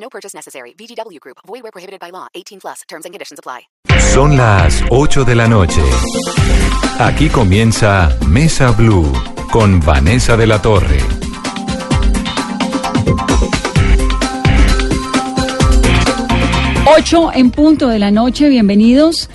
No purchase necessary. VGW Group. Void where prohibited by law. 18 plus. Terms and conditions apply. Son las 8 de la noche. Aquí comienza Mesa Blue con Vanessa de la Torre. Ocho en punto de la noche, bienvenidos.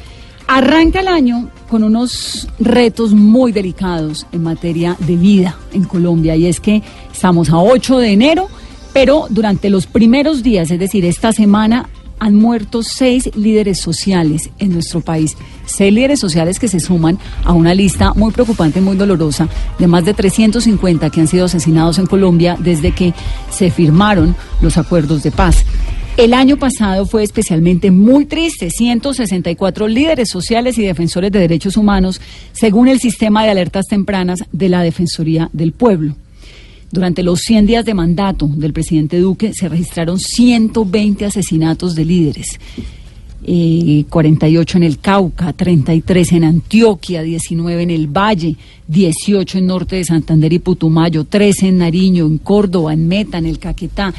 Arranca el año con unos retos muy delicados en materia de vida en Colombia y es que estamos a 8 de enero, pero durante los primeros días, es decir, esta semana, han muerto seis líderes sociales en nuestro país. Seis líderes sociales que se suman a una lista muy preocupante, muy dolorosa, de más de 350 que han sido asesinados en Colombia desde que se firmaron los acuerdos de paz. El año pasado fue especialmente muy triste. 164 líderes sociales y defensores de derechos humanos, según el sistema de alertas tempranas de la Defensoría del Pueblo. Durante los 100 días de mandato del presidente Duque se registraron 120 asesinatos de líderes. Eh, 48 en el Cauca, 33 en Antioquia, 19 en el Valle, 18 en Norte de Santander y Putumayo, 13 en Nariño, en Córdoba, en Meta, en el Caquetá.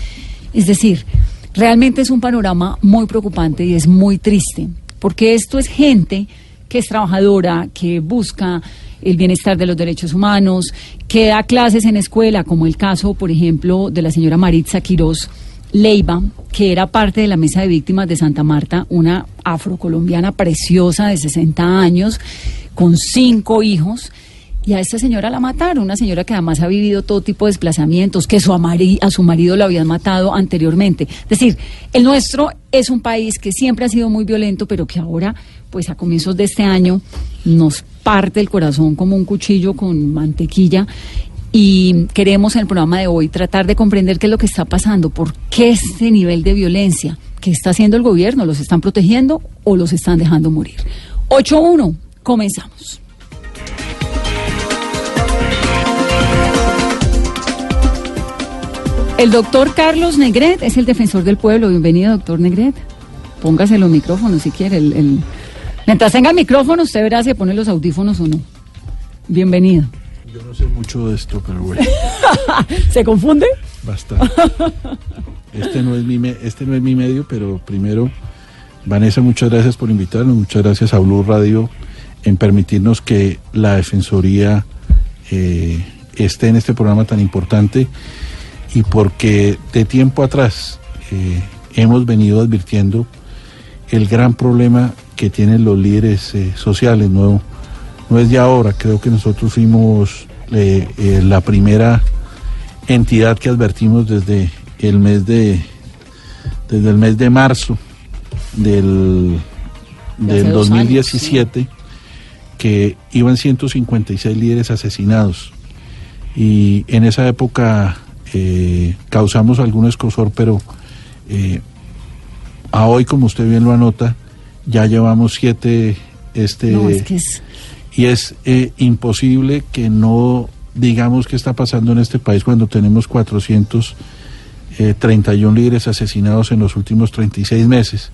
Es decir, realmente es un panorama muy preocupante y es muy triste, porque esto es gente que es trabajadora, que busca el bienestar de los derechos humanos, que da clases en escuela, como el caso, por ejemplo, de la señora Maritza Quirós Leiva, que era parte de la mesa de víctimas de Santa Marta, una afrocolombiana preciosa de 60 años, con cinco hijos. Y a esta señora la mataron, una señora que además ha vivido todo tipo de desplazamientos, que su a su marido lo habían matado anteriormente. Es decir, el nuestro es un país que siempre ha sido muy violento, pero que ahora, pues a comienzos de este año, nos parte el corazón como un cuchillo con mantequilla. Y queremos en el programa de hoy tratar de comprender qué es lo que está pasando, por qué este nivel de violencia, qué está haciendo el gobierno, los están protegiendo o los están dejando morir. 8-1, comenzamos. El doctor Carlos Negret es el defensor del pueblo. Bienvenido, doctor Negret. Póngase los micrófonos si quiere. El- Mientras tenga el micrófono, usted verá si pone los audífonos o no. Bienvenido. Yo no sé mucho de esto, pero bueno, ¿Se confunde? bastante. Este no es mi, me- este no es mi medio, pero primero, Vanessa, muchas gracias por invitarnos, muchas gracias a Blue Radio en permitirnos que la Defensoría eh, esté en este programa tan importante y porque de tiempo atrás eh, hemos venido advirtiendo el gran problema que tienen los líderes eh, sociales, no, no es de ahora, creo que nosotros fuimos eh, eh, la primera entidad que advertimos desde el mes de desde el mes de marzo del, De del dos años, 2017 que iban 156 líderes asesinados. Y en esa época causamos algún escosor pero a hoy como usted bien lo anota ya llevamos siete este No, es que es... y es eh, imposible que no digamos qué está pasando en este país cuando tenemos 431 líderes asesinados en los últimos 36 meses.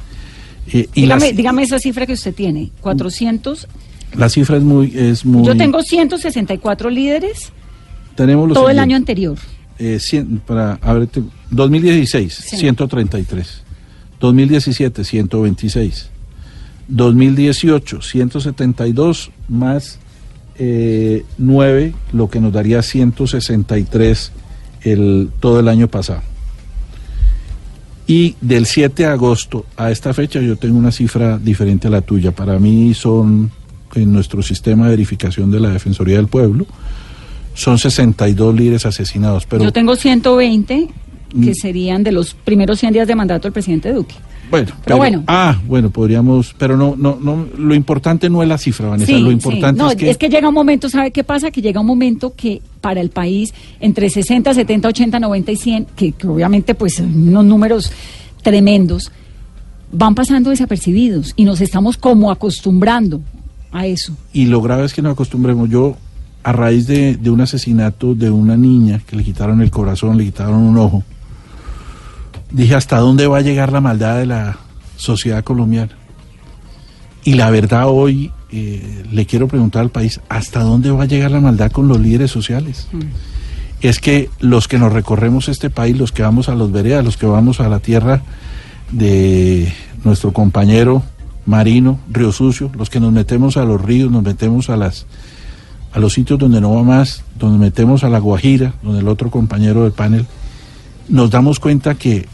Eh, y Dígame, dígame esa cifra que usted tiene. 400. la cifra es muy... Es muy Yo tengo 164 líderes tenemos todo el año anterior. Eh, cien- para, a ver, te- 2016, Sí. 133. 2017, 126. 2018, 172 más eh, 9, lo que nos daría 163 el, todo el año pasado. Y del 7 de agosto a esta fecha yo tengo una cifra diferente a la tuya. Para mí son, en nuestro sistema de verificación de la Defensoría del Pueblo, son 62 líderes asesinados. Pero Yo tengo 120 que Mm. serían de los primeros 100 días de mandato del presidente Duque. Bueno, Pero bueno. Ah, bueno, podríamos, pero no, no, no, lo importante no es la cifra, Vanessa, lo importante No, es que, llega un momento, ¿sabe qué pasa? Que llega un momento que para el país, entre 60, 70, 80, 90 y 100, que, que obviamente pues son unos números tremendos, van pasando desapercibidos y nos estamos como acostumbrando a eso. Y lo grave es que nos acostumbremos. Yo, a raíz de, de un asesinato de una niña que le quitaron el corazón, le quitaron un ojo, dije, ¿hasta dónde va a llegar la maldad de la sociedad colombiana? Y la verdad hoy eh, le quiero preguntar al país, ¿hasta dónde va a llegar la maldad con los líderes sociales? Es que los que nos recorremos este país, los que vamos a los veredas, los que vamos a la tierra de nuestro compañero marino, Río Sucio, los que nos metemos a los ríos, nos metemos a las a los sitios donde no va más, donde metemos a la Guajira, donde el otro compañero del panel, nos damos cuenta que,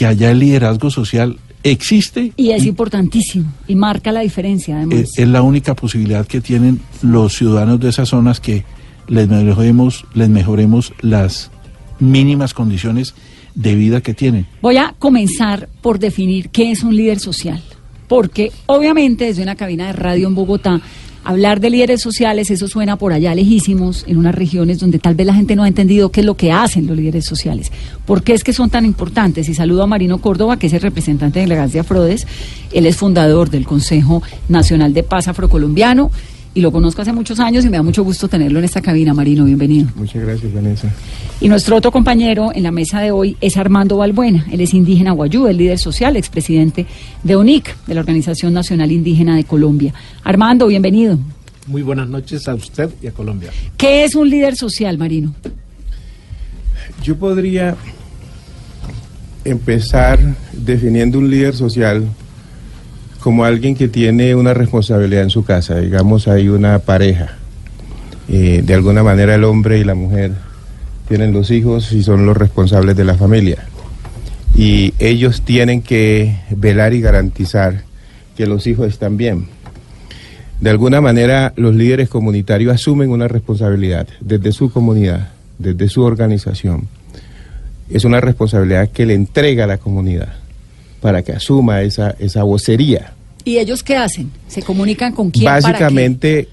que allá el liderazgo social existe Y es importantísimo y marca la diferencia además. es, es la única posibilidad que tienen los ciudadanos de esas zonas que les mejoremos, les mejoremos las mínimas condiciones de vida que tienen. Voy a comenzar por definir qué es un líder social, porque obviamente desde una cabina de radio en Bogotá, hablar de líderes sociales, eso suena por allá lejísimos, en unas regiones donde tal vez la gente no ha entendido qué es lo que hacen los líderes sociales, por qué es que son tan importantes. Y saludo a Marino Córdoba, que es el representante de Elegancia Frodes, él es fundador del Consejo Nacional de Paz Afrocolombiano. Y lo conozco hace muchos años y me da mucho gusto tenerlo en esta cabina, Marino. Bienvenido. Muchas gracias, Vanessa. Y nuestro otro compañero en la mesa de hoy es Armando Balbuena. Él es indígena guayú, el líder social, expresidente de UNIC, de la Organización Nacional Indígena de Colombia. Armando, bienvenido. Muy buenas noches a usted y a Colombia. ¿Qué es un líder social, Marino? Yo podría empezar definiendo un líder social como alguien que tiene una responsabilidad en su casa. Digamos, hay una pareja. Eh, de alguna manera el hombre y la mujer tienen los hijos y son los responsables de la familia. Y ellos tienen que velar y garantizar que los hijos están bien. De alguna manera los líderes comunitarios asumen una responsabilidad desde su comunidad, desde su organización. Es una responsabilidad que le entrega a la comunidad para que asuma esa, esa vocería. ¿Y ellos qué hacen? ¿Se comunican con quién? Básicamente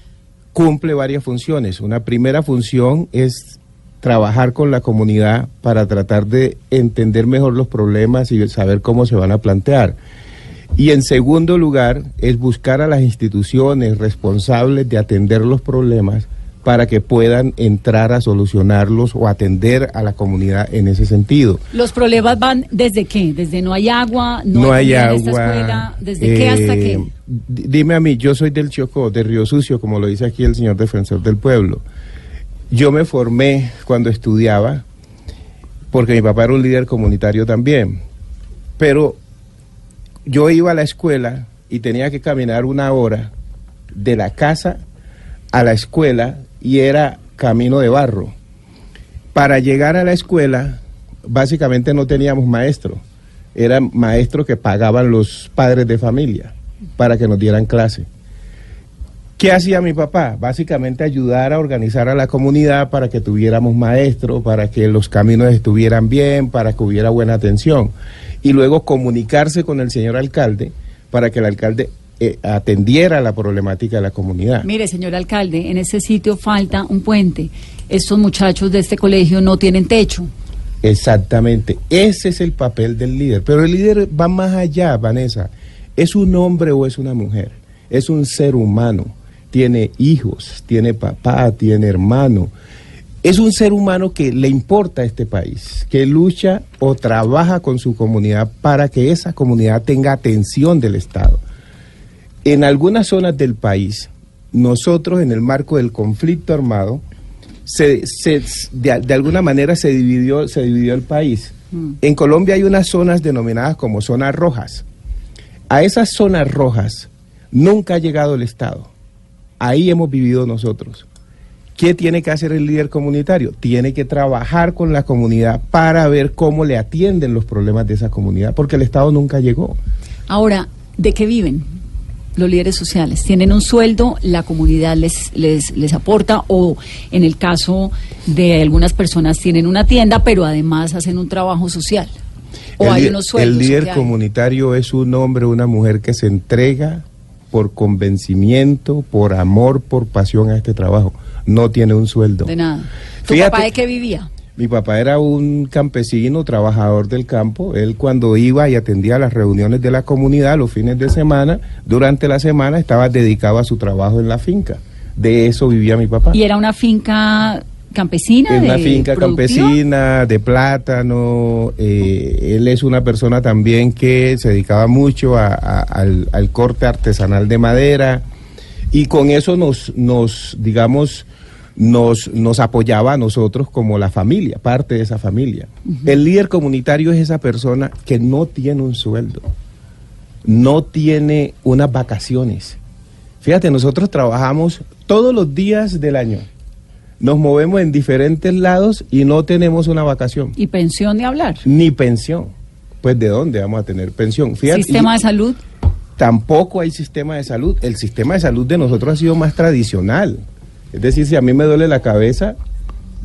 cumple varias funciones. Una primera función es trabajar con la comunidad para tratar de entender mejor los problemas y saber cómo se van a plantear. Y en segundo lugar es buscar a las instituciones responsables de atender los problemas para que puedan entrar a solucionarlos o atender a la comunidad en ese sentido. ¿Los problemas van desde qué? ¿Desde no hay agua? No, hay en esta agua. escuela? ¿Desde qué hasta eh, qué? Dime a mí, yo soy del Chocó, de Río Sucio, como lo dice aquí el señor defensor del pueblo. Yo me formé cuando estudiaba, porque mi papá era un líder comunitario también. Pero yo iba a la escuela y tenía que caminar una hora de la casa a la escuela y era camino de barro. Para llegar a la escuela, básicamente no teníamos maestro. Eran maestros que pagaban los padres de familia para que nos dieran clase. ¿Qué hacía mi papá? Básicamente ayudar a organizar a la comunidad para que tuviéramos maestros, para que los caminos estuvieran bien, para que hubiera buena atención. Y luego comunicarse con el señor alcalde para que el alcalde eh, atendiera la problemática de la comunidad. Mire, señor alcalde, en ese sitio falta un puente. Estos muchachos de este colegio no tienen techo. Exactamente, ese es el papel del líder. Pero el líder va más allá, Vanessa. ¿Es un hombre o es una mujer? Es un ser humano. Tiene hijos, tiene papá, tiene hermano. Es un ser humano que le importa a este país, que lucha o trabaja con su comunidad para que esa comunidad tenga atención del Estado. En algunas zonas del país, nosotros en el marco del conflicto armado, se, se- de, de alguna manera se dividió, se dividió el país. En Colombia hay unas zonas denominadas como zonas rojas. A esas zonas rojas nunca ha llegado el Estado. Ahí hemos vivido nosotros. ¿Qué tiene que hacer el líder comunitario? Tiene que trabajar con la comunidad para ver cómo le atienden los problemas de esa comunidad, porque el Estado nunca llegó. Ahora, ¿de qué viven los líderes sociales? ¿Tienen un sueldo? ¿La comunidad les, les, les aporta? ¿O en el caso de algunas personas tienen una tienda, pero además hacen un trabajo social? ¿O el, hay unos sueldos? el ¿o líder comunitario es un hombre o una mujer que se entrega por convencimiento, por amor, por pasión a este trabajo. No tiene un sueldo. De nada. ¿Tu Fíjate- papá de qué vivía? Mi papá era un campesino, trabajador del campo. Él cuando iba y atendía las reuniones de la comunidad los fines de semana, durante la semana estaba dedicado a su trabajo en la finca. De eso vivía mi papá. ¿Y era una finca campesina? Es una de finca productiva? campesina, de plátano. eh, él es una persona también que se dedicaba mucho a- a- al, al corte artesanal de madera y con eso nos, nos digamos, nos, nos apoyaba a nosotros como la familia, parte de esa familia. El líder comunitario es esa persona que no tiene un sueldo, no tiene unas vacaciones. Fíjate, nosotros trabajamos todos los días del año nos movemos en diferentes lados y no tenemos una vacación, ¿Y pensión de hablar? ni pensión. Pues de dónde vamos a tener pensión? Fíjate, ¿Sistema y de salud? tampoco hay sistema de salud. El sistema de salud de nosotros ha sido más tradicional. Es decir, si a mí me duele la cabeza,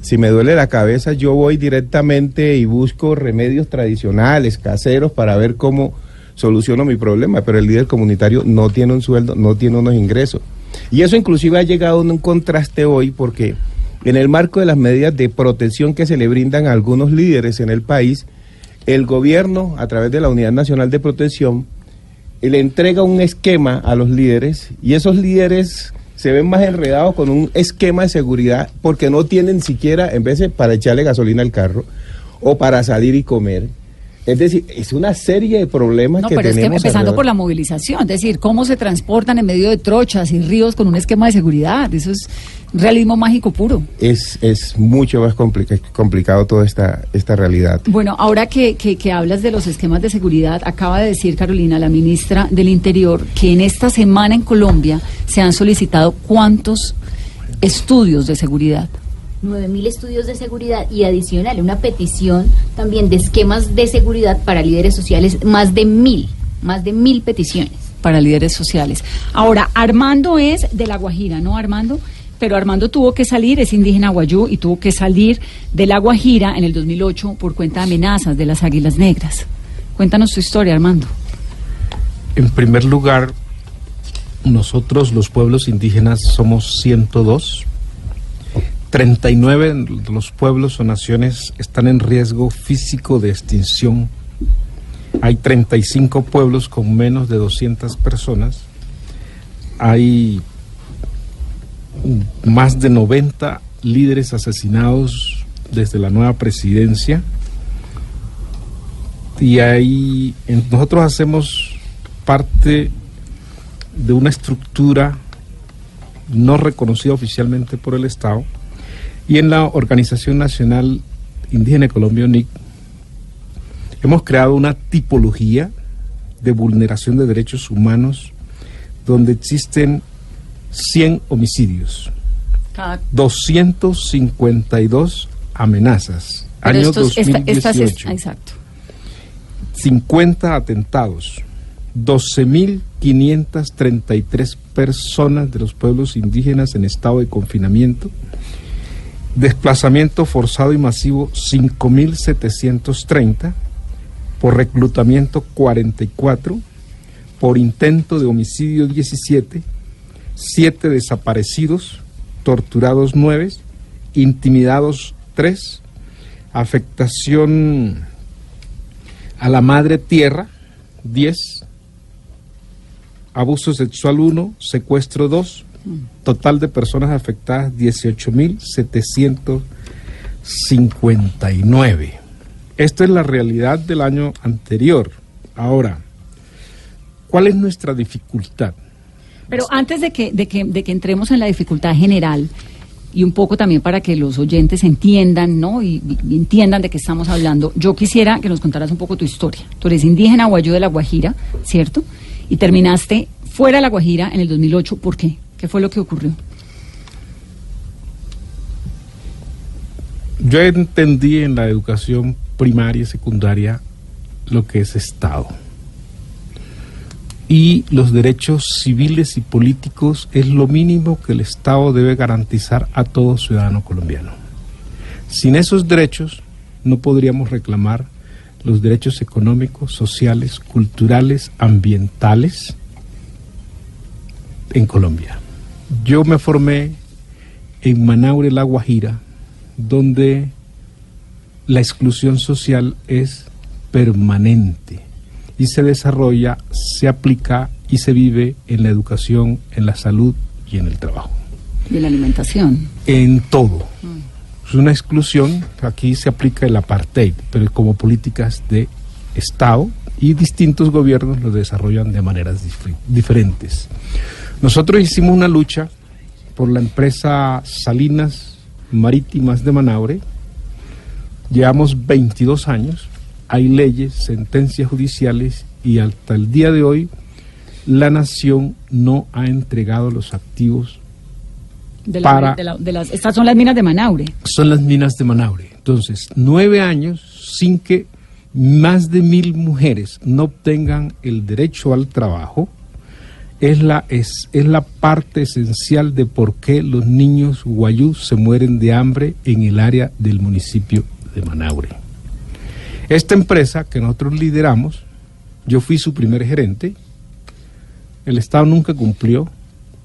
si me duele la cabeza, yo voy directamente y busco remedios tradicionales, caseros, para ver cómo soluciono mi problema. Pero el líder comunitario no tiene un sueldo, no tiene unos ingresos. Y eso inclusive ha llegado en un contraste hoy porque en el marco de las medidas de protección que se le brindan a algunos líderes en el país, el gobierno, a través de la Unidad Nacional de Protección, le entrega un esquema a los líderes y esos líderes se ven más enredados con un esquema de seguridad porque no tienen siquiera, en vez de para echarle gasolina al carro o para salir y comer. Es decir, es una serie de problemas No, que pero es que empezando alrededor. por la movilización, es decir, cómo se transportan en medio de trochas y ríos con un esquema de seguridad. Eso es realismo mágico puro. es, es mucho más complica- complicado toda esta, esta realidad. Bueno, ahora que, que, que hablas de los esquemas de seguridad, acaba de decir Carolina, la ministra del Interior, que en esta semana en Colombia se han solicitado cuántos estudios de seguridad. 9.000 estudios de seguridad y adicional una petición también de esquemas de seguridad para líderes sociales, más de mil, más de mil peticiones. para líderes sociales. Ahora, Armando es de La Guajira, ¿no, Armando? Pero Armando tuvo que salir, es indígena guayú, y tuvo que salir de La Guajira en el 2008 por cuenta de amenazas de las águilas negras. Cuéntanos tu historia, Armando. En primer lugar, nosotros los pueblos indígenas somos 102. 39 de los pueblos o naciones están en riesgo físico de extinción. Hay 35 pueblos con menos de 200 personas. Hay más de 90 líderes asesinados desde la nueva presidencia. Y ahí nosotros hacemos parte de una estructura no reconocida oficialmente por el Estado y en la Organización Nacional Indígena Colombia, hemos creado una tipología de vulneración de derechos humanos donde existen 100 homicidios, Cada- 252 amenazas, pero año estos- esta- estas es- 2018. exacto. 50 atentados, 12.533 personas de los pueblos indígenas en estado de confinamiento, desplazamiento forzado y masivo 5.730, por reclutamiento 44, por intento de homicidio 17, 7 desaparecidos, torturados 9, intimidados 3, afectación a la madre tierra, 10, abuso sexual 1, secuestro 2, total de personas afectadas 18.759. Esto es la realidad del año anterior. Ahora, ¿cuál es nuestra dificultad? Pero antes de que, de, que, de que entremos en la dificultad general, y un poco también para que los oyentes entiendan, ¿no? Y, entiendan de qué estamos hablando, yo quisiera que nos contaras un poco tu historia. Tú eres indígena guayú de La Guajira, ¿cierto? Y terminaste fuera de La Guajira en el 2008. ¿Por qué? ¿Qué fue lo que ocurrió? Yo entendí en la educación primaria y secundaria lo que es Estado. Y los derechos civiles y políticos es lo mínimo que el Estado debe garantizar a todo ciudadano colombiano. Sin esos derechos no podríamos reclamar los derechos económicos, sociales, culturales, ambientales en Colombia. Yo me formé en Manaure, La Guajira, donde la exclusión social es permanente y se desarrolla, se aplica y se vive en la educación, en la salud y en el trabajo. Y la alimentación. En todo. Es una exclusión, aquí se aplica el apartheid, pero como políticas de Estado y distintos gobiernos lo desarrollan de maneras dif- diferentes. Nosotros hicimos una lucha por la empresa Salinas Marítimas de Manaure. Llevamos 22 años, hay leyes, sentencias judiciales y hasta el día de hoy la nación no ha entregado los activos De la- Para- de la- de las, estas son las minas de Manaure. son las minas de Manaure. Entonces, nueve años sin que más de mil mujeres no obtengan el derecho al trabajo es la, es, es la parte esencial de por qué los niños guayú se mueren de hambre en el área del municipio de Manaure. Esta empresa que nosotros lideramos, yo fui su primer gerente, el Estado nunca cumplió,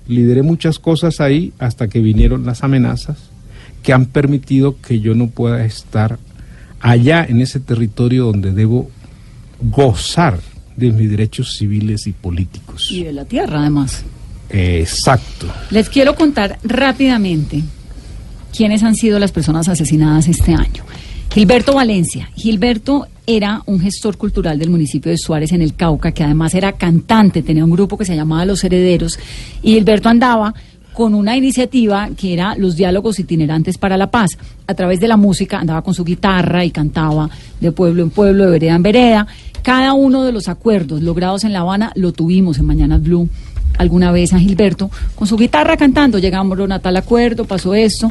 lideré muchas cosas ahí hasta que vinieron las amenazas que han permitido que yo no pueda estar allá en ese territorio donde debo gozar de mis derechos civiles y políticos. Y de la tierra, además. Exacto. Les quiero contar rápidamente quiénes han sido las personas asesinadas este año. Gilberto Valencia. Gilberto era un gestor cultural del municipio de Suárez en el Cauca, que además era cantante, tenía un grupo que se llamaba Los Herederos, y Gilberto andaba con una iniciativa que era los diálogos itinerantes para la paz. A través de la música andaba con su guitarra y cantaba de pueblo en pueblo, de vereda en vereda. Cada uno de los acuerdos logrados en La Habana lo tuvimos en Mañanas Blue alguna vez a Gilberto con su guitarra cantando. Llegamos a tal acuerdo, pasó esto.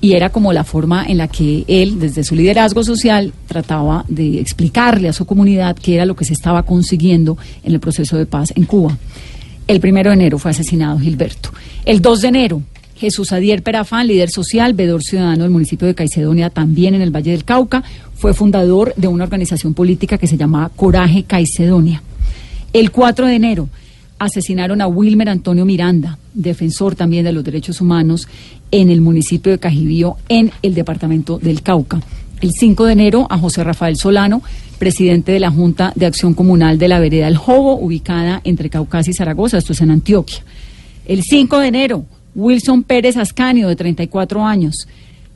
Y era como la forma en la que él, desde su liderazgo social, trataba de explicarle a su comunidad qué era lo que se estaba consiguiendo en el proceso de paz en Cuba. El primero de enero fue asesinado Gilberto. El 2 de enero, Jesús Adier Perafán, líder social, vedor ciudadano del municipio de Caicedonia, también en el Valle del Cauca, fue fundador de una organización política que se llamaba Coraje Caicedonia. El 4 de enero, asesinaron a Wilmer Antonio Miranda, defensor también de los derechos humanos, en el municipio de Cajibío, en el departamento del Cauca. El 5 de enero, a José Rafael Solano, presidente de la Junta de Acción Comunal de la Vereda El Jobo, ubicada entre Caucasia y Zaragoza, esto es en Antioquia. El 5 de enero, Wilson Pérez Ascanio, de 34 años,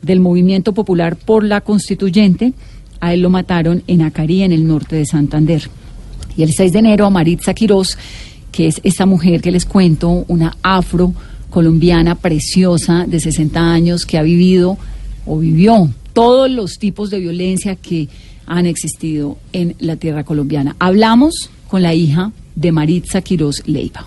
del Movimiento Popular por la Constituyente, a él lo mataron en Acarí, en el norte de Santander. Y el 6 de enero, a Maritza Quirós, que es esta mujer que les cuento, una afro colombiana preciosa de 60 años que ha vivido o vivió todos los tipos de violencia que han existido en la tierra colombiana. Hablamos con la hija de Maritza Quirós Leiva.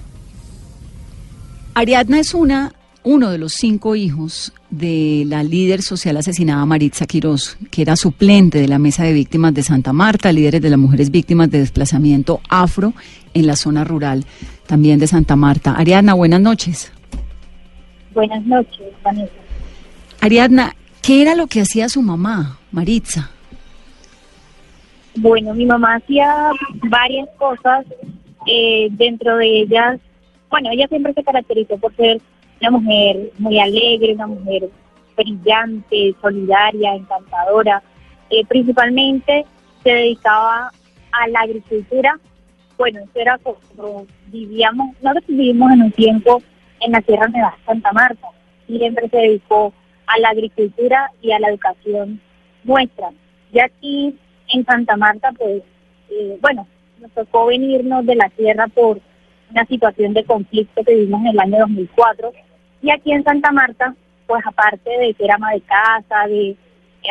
Ariadna es una, uno de los cinco hijos de la líder social asesinada Maritza Quirós, que era suplente de la Mesa de Víctimas de Santa Marta, líderes de las mujeres víctimas de desplazamiento afro en la zona rural también de Santa Marta. Ariadna, buenas noches. Buenas noches, Vanessa. Ariadna, ¿qué era lo que hacía su mamá, Maritza? Bueno, mi mamá hacía varias cosas, eh, dentro de ellas, bueno, ella siempre se caracterizó por ser una mujer muy alegre, una mujer brillante, solidaria, encantadora. Eh, principalmente se dedicaba a la agricultura. Bueno, eso era como vivíamos, nosotros vivimos en un tiempo en la Sierra Nevada Santa Marta. Siempre se dedicó a la agricultura y a la educación nuestra. Y aquí en Santa Marta, pues, eh, bueno, nos tocó venirnos de la tierra por una situación de conflicto que vivimos en el año 2004. Y aquí en Santa Marta, pues aparte de ser ama de casa, de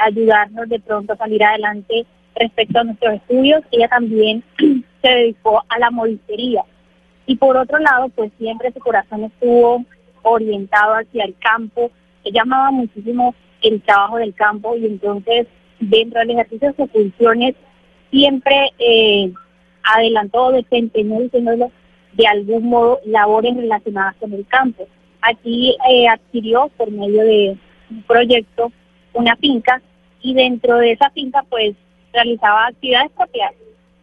ayudarnos de pronto a salir adelante respecto a nuestros estudios, ella también se dedicó a la modistería. Y por otro lado, pues siempre su corazón estuvo orientado hacia el campo. Ella amaba muchísimo el trabajo del campo y entonces dentro del ejercicio de sus funciones siempre eh, adelantó, desempeñó, diciéndolo de algún modo, labores relacionadas con el campo. Aquí eh, adquirió por medio de un proyecto una finca y dentro de esa finca pues realizaba actividades propias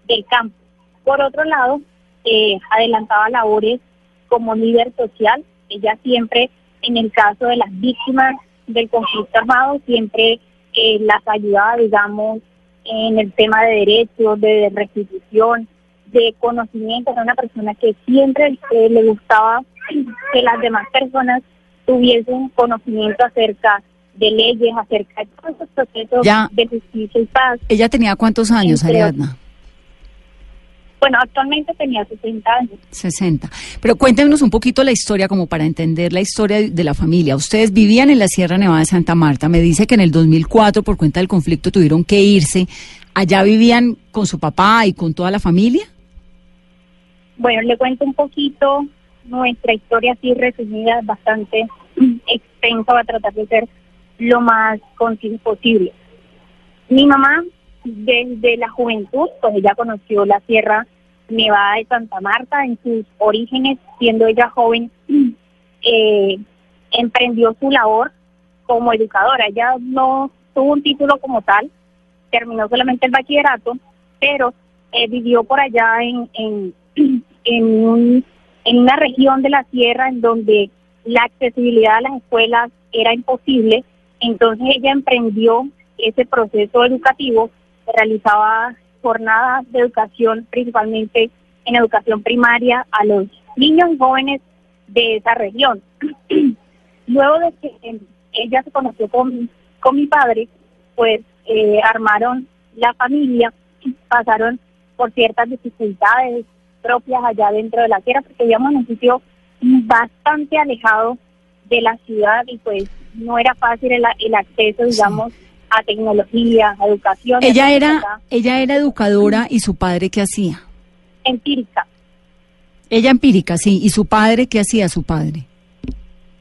del campo. Por otro lado, eh, adelantaba labores como líder social. Ella siempre, en el caso de las víctimas del conflicto armado, siempre eh, las ayudaba, digamos, en el tema de derechos, de restitución, de conocimiento. Era una persona que siempre eh, le gustaba que las demás personas tuviesen conocimiento acerca de leyes, acerca de todos esos procesos Ya. de justicia y paz. ¿Ella tenía cuántos años, Ariadna? Bueno, actualmente tenía 60 años. 60. Pero cuéntenos un poquito la historia como para entender la historia de la familia. Ustedes vivían en la Sierra Nevada de Santa Marta. Me dice que en el 2004, por cuenta del conflicto, tuvieron que irse. ¿Allá vivían con su papá y con toda la familia? Bueno, le cuento un poquito nuestra historia así resumida, bastante mm, extensa, va a tratar de ser lo más conciso posible. Mi mamá, desde la juventud, pues ella conoció la Sierra Nevada de Santa Marta en sus orígenes, siendo ella joven, eh, emprendió su labor como educadora. Ella no tuvo un título como tal, terminó solamente el bachillerato, pero eh, vivió por allá en, en, en, un- en una región de la sierra en donde la accesibilidad a las escuelas era imposible. Entonces ella emprendió ese proceso educativo, realizaba jornadas de educación, principalmente en educación primaria, a los niños y jóvenes de esa región. Luego de que ella se conoció con, con mi padre, pues eh, armaron la familia, pasaron por ciertas dificultades propias allá dentro de la tierra, porque vivíamos en un sitio bastante alejado de la ciudad y pues no era fácil el, el acceso, digamos, a tecnología, a educación. Ella era, acá, ella era educadora y su padre qué hacía? empírica. Ella empírica, sí. ¿Y su padre qué hacía su padre?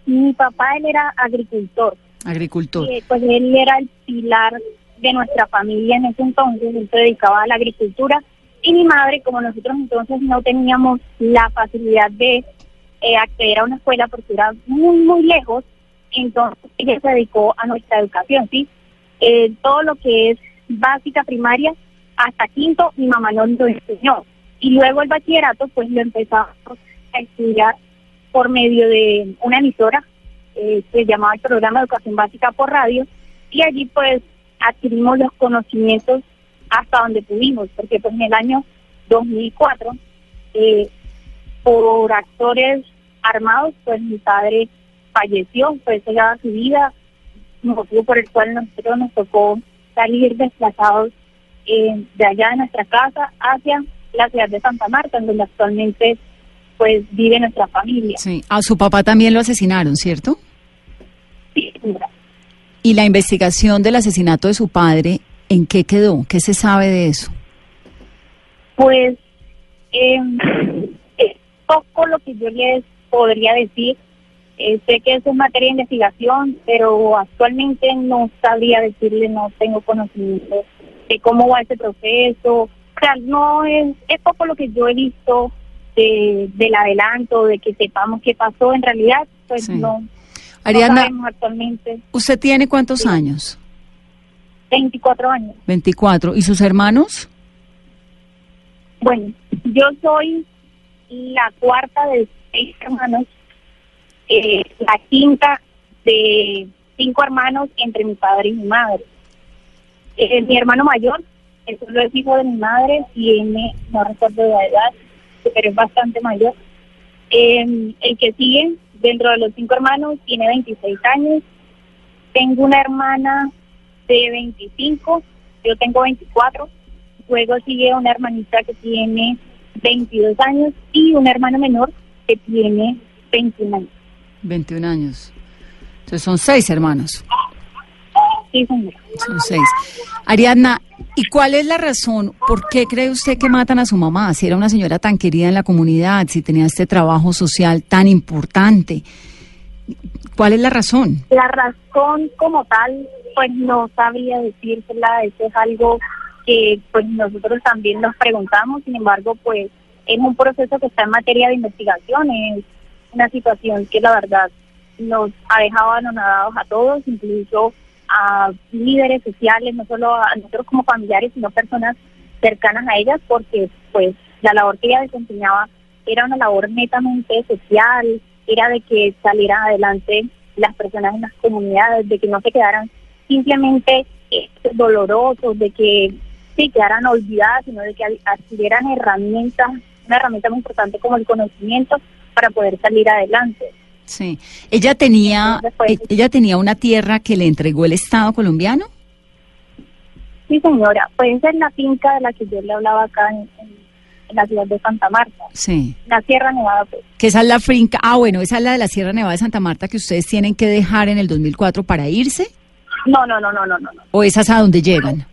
Mi papá, él era agricultor. Agricultor. Eh, pues él era el pilar de nuestra familia en ese entonces, él se dedicaba a la agricultura y mi madre, como nosotros entonces no teníamos la facilidad de eh, acceder a una escuela porque era muy, muy lejos, entonces ella se dedicó a nuestra educación, ¿sí? Eh, todo lo que es básica primaria hasta quinto, mi mamá nos lo enseñó. Y luego el bachillerato, pues lo empezamos a estudiar por medio de una emisora eh, se llamaba el programa educación básica por radio y allí pues adquirimos los conocimientos hasta donde pudimos, porque pues en el año 2004 eh, por actores armados pues mi padre falleció, pues se daba su vida, motivo por el cual nosotros nos tocó salir desplazados eh, de allá de nuestra casa hacia la ciudad de Santa Marta, en donde actualmente pues vive nuestra familia. Sí. A su papá también lo asesinaron, ¿cierto? Sí, señora. ¿Y la investigación del asesinato de su padre, en qué quedó? ¿Qué se sabe de eso? Pues eh, es poco lo que yo les podría decir. Eh, sé que eso es materia de investigación, pero actualmente no sabría decirle, no tengo conocimiento de cómo va ese proceso. O sea, no es, es poco lo que yo he visto de, del adelanto, de que sepamos qué pasó. En realidad, pues Sí. no, sabemos actualmente. ¿usted tiene cuántos Sí. años? 24 años. 24. ¿Y sus hermanos? Bueno, yo soy la cuarta de seis hermanos, eh, la quinta de cinco hermanos entre mi padre y mi madre. Eh, mi hermano mayor, el solo es hijo de mi madre, tiene, no recuerdo la edad, pero es bastante mayor. Eh, el que sigue, dentro de los cinco hermanos, tiene 26 años. Tengo una hermana de 25, yo tengo 24. Luego sigue una hermanita que tiene 22 años y un hermano menor que tiene 21 años. 21 años. Entonces son seis hermanos. Sí, señora. Son seis. Ariadna, ¿y cuál es la razón? ¿Por qué cree usted que matan a su mamá? Si era una señora tan querida en la comunidad, si tenía este trabajo social tan importante. ¿Cuál es la razón? La razón como tal, pues no sabría decírsela, eso es algo que pues nosotros también nos preguntamos, sin embargo, pues es un proceso que está en materia de investigación, es una situación que la verdad nos ha dejado anonadados a todos, incluso a líderes sociales, no solo a nosotros como familiares, sino personas cercanas a ellas, porque pues la labor que ella desempeñaba era una labor netamente social, era de que salieran adelante las personas en las comunidades, de que no se quedaran simplemente dolorosos, de que sí quedaran olvidadas, sino de que ad- adquirieran herramientas, una herramienta muy importante como el conocimiento para poder salir adelante. Sí. Ella tenía, Entonces, pues, e- ella tenía una tierra que le entregó el Estado colombiano. Sí, señora, pues esa es la finca de la que yo le hablaba acá en, en- en la ciudad de Santa Marta, Sí. la Sierra Nevada, pues. Que esa es la finca. Ah, bueno, esa es la de la Sierra Nevada de Santa Marta que ustedes tienen que dejar en el 2004 para irse. No, no, no, no, no, no. ¿O esa es a donde llegan?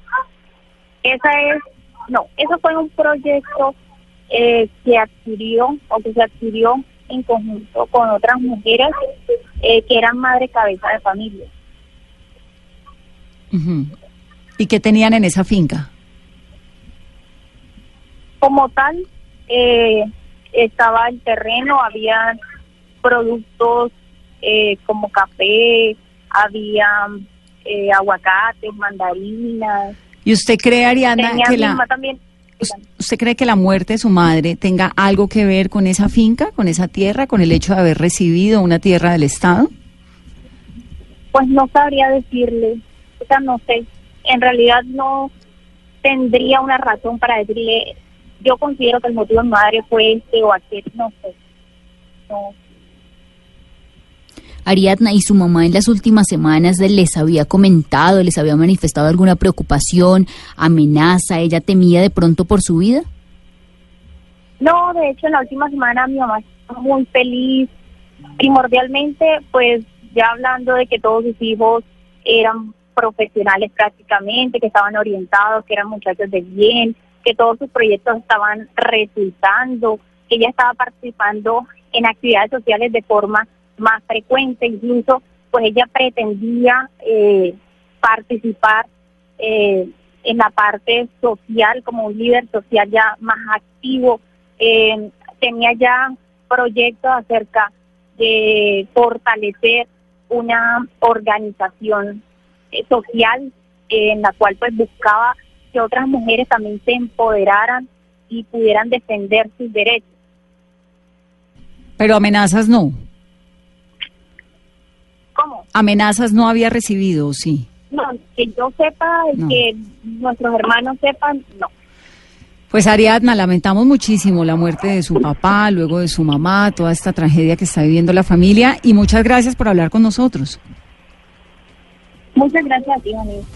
Esa es, no, eso fue un proyecto eh, que adquirió o que se adquirió en conjunto con otras mujeres eh, que eran madre cabeza de familia. ¿Y qué tenían en esa finca? Como tal, eh, estaba el terreno, había productos eh, como café, había eh, aguacates, mandarinas. ¿Y usted cree, Ariadna, Tenía que la, también. usted cree que la muerte de su madre tenga algo que ver con esa finca, con esa tierra, con el hecho de haber recibido una tierra del Estado? Pues no sabría decirle, o sea, no sé, en realidad no tendría una razón para decirle, yo considero que el motivo de mi madre fue este o aquel, no sé. No. Ariadna, ¿y su mamá en las últimas semanas les había comentado, les había manifestado alguna preocupación, amenaza? ¿Ella temía de pronto por su vida? No, de hecho, en la última semana mi mamá estaba muy feliz. Primordialmente, pues ya hablando de que todos sus hijos eran profesionales prácticamente, que estaban orientados, que eran muchachos de bien, que todos sus proyectos estaban resultando, que ella estaba participando en actividades sociales de forma más frecuente, incluso pues ella pretendía eh, participar eh, en la parte social como un líder social ya más activo, eh, tenía ya proyectos acerca de fortalecer una organización eh, social eh, en la cual pues buscaba que otras mujeres también se empoderaran y pudieran defender sus derechos. Pero amenazas no. ¿Cómo? Amenazas no había recibido, ¿o sí. No, que yo sepa, No. que nuestros hermanos sepan, no. Pues Ariadna, lamentamos muchísimo la muerte de su papá, luego de su mamá, toda esta tragedia que está viviendo la familia y muchas gracias por hablar con nosotros. Muchas gracias a ti, Vanessa.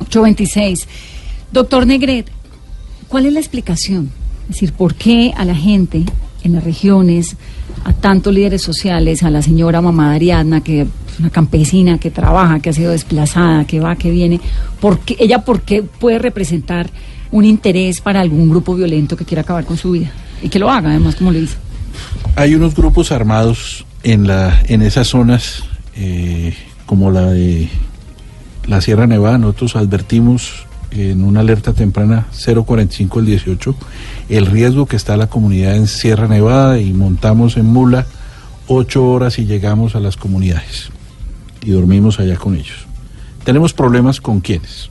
826. Doctor Negret, ¿cuál es la explicación? Es decir, ¿por qué a la gente en las regiones, a tantos líderes sociales, a la señora mamá de Ariadna, que es una campesina que trabaja, que ha sido desplazada, que va, que viene, ¿por qué, ella por qué puede representar un interés para algún grupo violento que quiera acabar con su vida? Y que lo haga, además, como le dice. Hay unos grupos armados en, la, en esas zonas, eh, como la de la Sierra Nevada. Nosotros advertimos en una alerta temprana 045 el 18 el riesgo que está la comunidad en Sierra Nevada y montamos en mula ocho horas y llegamos a las comunidades y dormimos allá con ellos. Tenemos problemas con quiénes?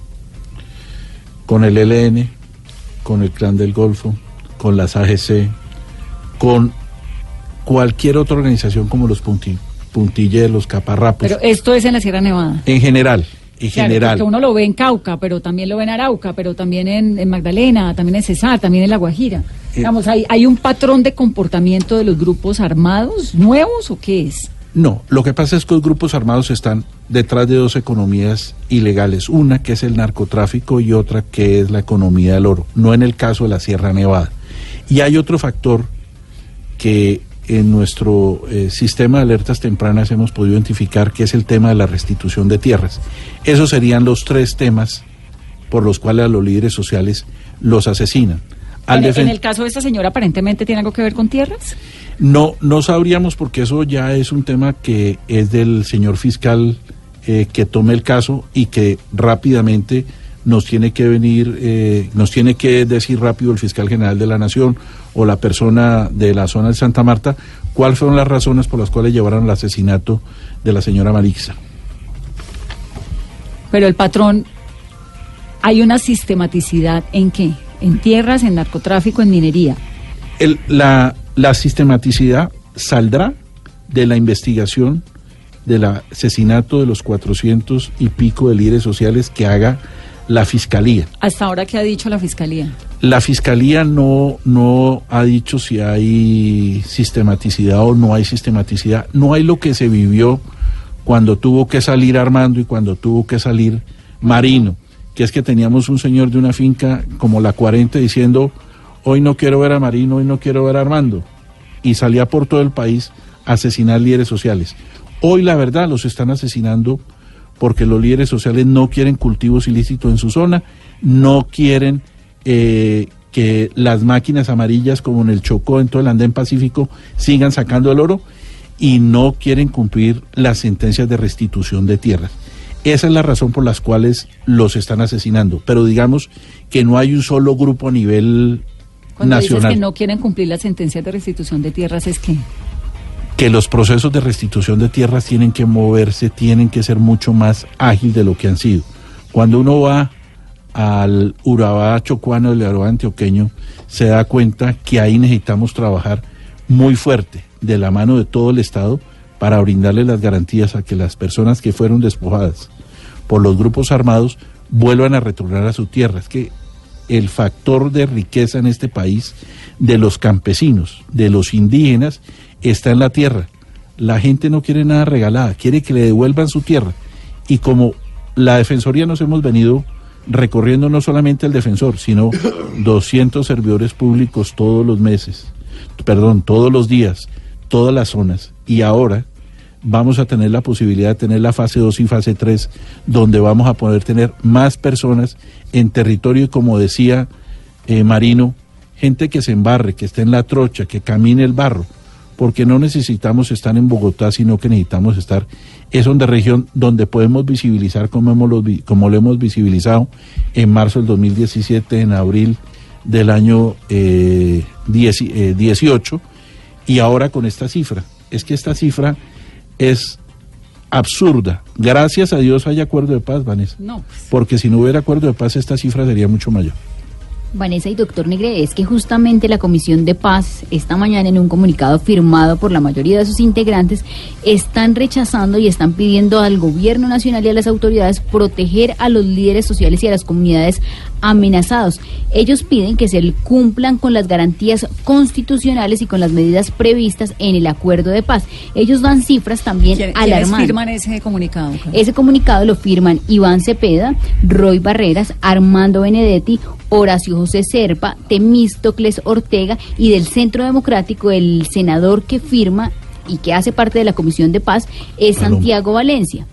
Con el ELN, con el Clan del Golfo, con las AGC, con cualquier otra organización como los punti, puntilleros, los caparrapos, Pero esto es en la Sierra Nevada. en general, en Claro, general. porque uno lo ve en Cauca, pero también lo ve en Arauca, pero también en, en Magdalena, también en Cesar, también en La Guajira. Eh. Digamos, ¿hay, ¿hay un patrón de comportamiento de los grupos armados nuevos o qué es? No, lo que pasa es que los grupos armados están detrás de dos economías ilegales, una que es el narcotráfico y otra que es la economía del oro, no en el caso de la Sierra Nevada. Y hay otro factor que en nuestro eh, sistema de alertas tempranas hemos podido identificar, que es el tema de la restitución de tierras. Esos serían los tres temas por los cuales a los líderes sociales los asesinan. Al En, el caso de esta señora, aparentemente tiene algo que ver con tierras. no, no sabríamos porque eso ya es un tema que es del señor fiscal eh, que tome el caso y que rápidamente nos tiene que venir, eh, nos tiene que decir rápido el fiscal general de la Nación o la persona de la zona de Santa Marta cuáles fueron las razones por las cuales llevaron al asesinato de la señora Marixa. Pero el patrón, hay una sistematicidad en qué? En tierras, en narcotráfico, en minería. El- la, la sistematicidad saldrá de la investigación del asesinato de los 400 y pico de líderes sociales que haga la fiscalía. ¿Hasta ahora qué ha dicho la fiscalía? La fiscalía no, no ha dicho si hay sistematicidad o no hay sistematicidad. No hay lo que se vivió cuando tuvo que salir Armando y cuando tuvo que salir Marino, que es que teníamos un señor de una finca como la 40 diciendo, hoy no quiero ver a Marino, hoy no quiero ver a Armando. Y salía por todo el país a asesinar líderes sociales. Hoy la verdad los están asesinando porque los líderes sociales no quieren cultivos ilícitos en su zona, no quieren eh, que las máquinas amarillas como en el Chocó, en todo el andén pacífico, sigan sacando el oro y no quieren cumplir las sentencias de restitución de tierras. Esa es la razón por las cuales los están asesinando. Pero digamos que no hay un solo grupo a nivel Cuando nacional. dices que no quieren cumplir las sentencias de restitución de tierras, es que que los procesos de restitución de tierras tienen que moverse, tienen que ser mucho más ágil de lo que han sido. Cuando uno va al Urabá chocuano del Urabá antioqueño, se da cuenta que ahí necesitamos trabajar muy fuerte, de la mano de todo el Estado, para brindarle las garantías a que las personas que fueron despojadas por los grupos armados vuelvan a retornar a su tierra. Es que el factor de riqueza en este país de los campesinos, de los indígenas, está en la tierra. La gente no quiere nada regalada, quiere que le devuelvan su tierra. Y como la Defensoría nos hemos venido recorriendo no solamente el defensor, sino 200 servidores públicos todos los meses, perdón, todos los días, todas las zonas. Y ahora vamos a tener la posibilidad de tener la fase 2 y fase 3, donde vamos a poder tener más personas en territorio y como decía eh, Marino, gente que se embarre, que esté en la trocha, que camine el barro, porque no necesitamos estar en Bogotá, sino que necesitamos estar, es donde región donde podemos visibilizar como, hemos lo, como lo hemos visibilizado en marzo del 2017, en abril del año eh, 10 eh, 18, y ahora con esta cifra. Es que esta cifra es absurda. Gracias a Dios hay acuerdo de paz, Vanessa. no. Porque si no hubiera acuerdo de paz, esta cifra sería mucho mayor. Vanessa y doctor Negre, es que justamente la Comisión de Paz, esta mañana en un comunicado firmado por la mayoría de sus integrantes, están rechazando y están pidiendo al gobierno nacional y a las autoridades proteger a los líderes sociales y a las comunidades amenazados. Ellos piden que se cumplan con las garantías constitucionales y con las medidas previstas en el acuerdo de paz. Ellos dan cifras también ¿Quién- ¿Quiénes alarmantes. firman ese comunicado? Ese comunicado lo firman Iván Cepeda, Roy Barreras, Armando Benedetti, Horacio José Serpa, Temístocles Ortega y del Centro Democrático el senador que firma y que hace parte de la Comisión de Paz es. Santiago Valencia.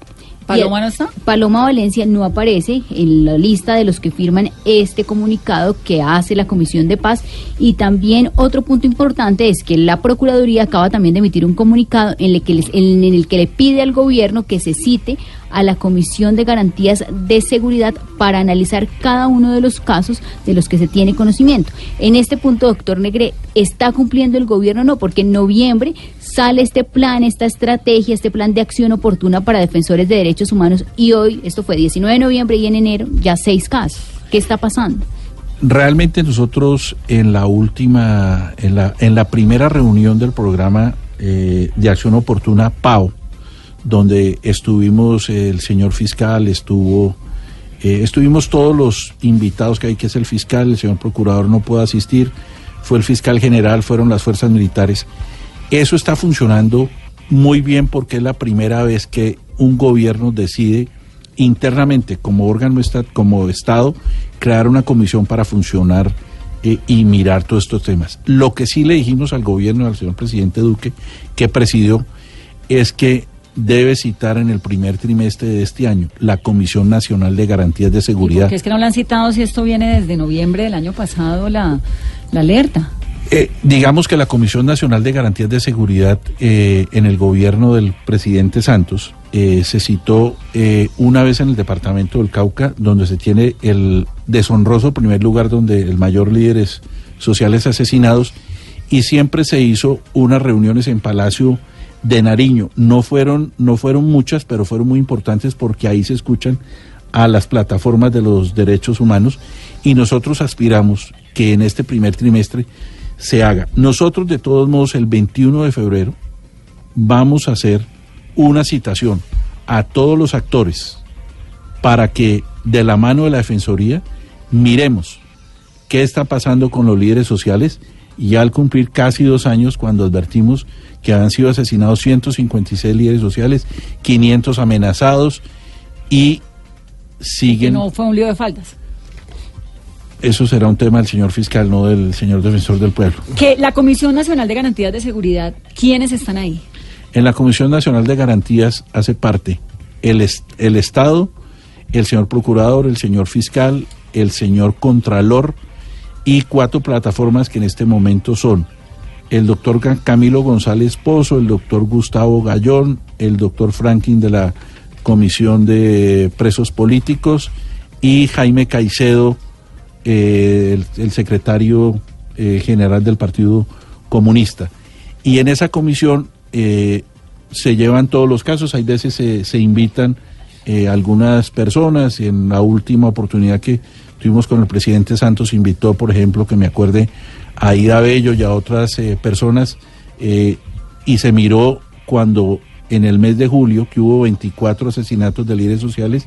¿Paloma no está? Paloma Valencia no aparece en la lista de los que firman este comunicado que hace la Comisión de Paz. Y también otro punto importante es que la Procuraduría acaba también de emitir un comunicado en el que, les- en el que le pide al gobierno que se cite a la Comisión de Garantías de Seguridad para analizar cada uno de los casos de los que se tiene conocimiento. En este punto, doctor Negre, ¿está cumpliendo el gobierno o no? Porque en noviembre sale este plan, esta estrategia, este plan de acción oportuna para defensores de derechos humanos y hoy, esto fue 19 de noviembre y en enero, ya seis casos. ¿Qué está pasando? Realmente nosotros en la última, en la, en la primera reunión del programa eh, de acción oportuna PAO, donde estuvimos el señor fiscal, estuvo, eh, estuvimos todos los invitados que hay, que es el fiscal, el señor procurador no pudo asistir, fue el fiscal general, fueron las fuerzas militares. Eso está funcionando muy bien porque es la primera vez que un gobierno decide internamente como órgano como Estado crear una comisión para funcionar eh, y mirar todos estos temas. Lo que sí le dijimos al gobierno, al señor presidente Duque, que presidió, es que debe citar en el primer trimestre de este año la Comisión Nacional de Garantías de Seguridad. Porque es que no la han citado si esto viene desde noviembre del año pasado la, la alerta. Eh, digamos que la Comisión Nacional de Garantías de Seguridad eh, en el gobierno del presidente Santos eh, se citó eh, una vez en el departamento del Cauca, donde se tiene el deshonroso primer lugar donde el mayor líderes sociales asesinados, y siempre se hizo unas reuniones en Palacio de Nariño. No fueron, no fueron muchas, pero fueron muy importantes porque ahí se escuchan a las plataformas de los derechos humanos y nosotros aspiramos que en este primer trimestre se haga. Nosotros de todos modos el 21 de febrero vamos a hacer una citación a todos los actores para que de la mano de la Defensoría miremos qué está pasando con los líderes sociales y al cumplir casi dos años cuando advertimos que han sido asesinados 156 líderes sociales, 500 amenazados y siguen... no fue un lío de faldas. Eso será un tema del señor fiscal, no del señor defensor del pueblo. Que la Comisión Nacional de Garantías de Seguridad, ¿quiénes están ahí? En la Comisión Nacional de Garantías hace parte el, est- el Estado, el señor Procurador, el señor Fiscal, el señor Contralor y cuatro plataformas que en este momento son el doctor Camilo González Pozo, el doctor Gustavo Gallón, el doctor Franklin de la Comisión de Presos Políticos y Jaime Caicedo, eh, el, secretario eh, general del Partido Comunista. Y en esa comisión eh, se llevan todos los casos, hay veces se, se invitan algunas personas, en la última oportunidad que tuvimos con el presidente Santos, invitó, por ejemplo, que me acuerde a Ida Bello y a otras eh, personas, eh, y se miró cuando en el mes de julio, que hubo 24 asesinatos de líderes sociales,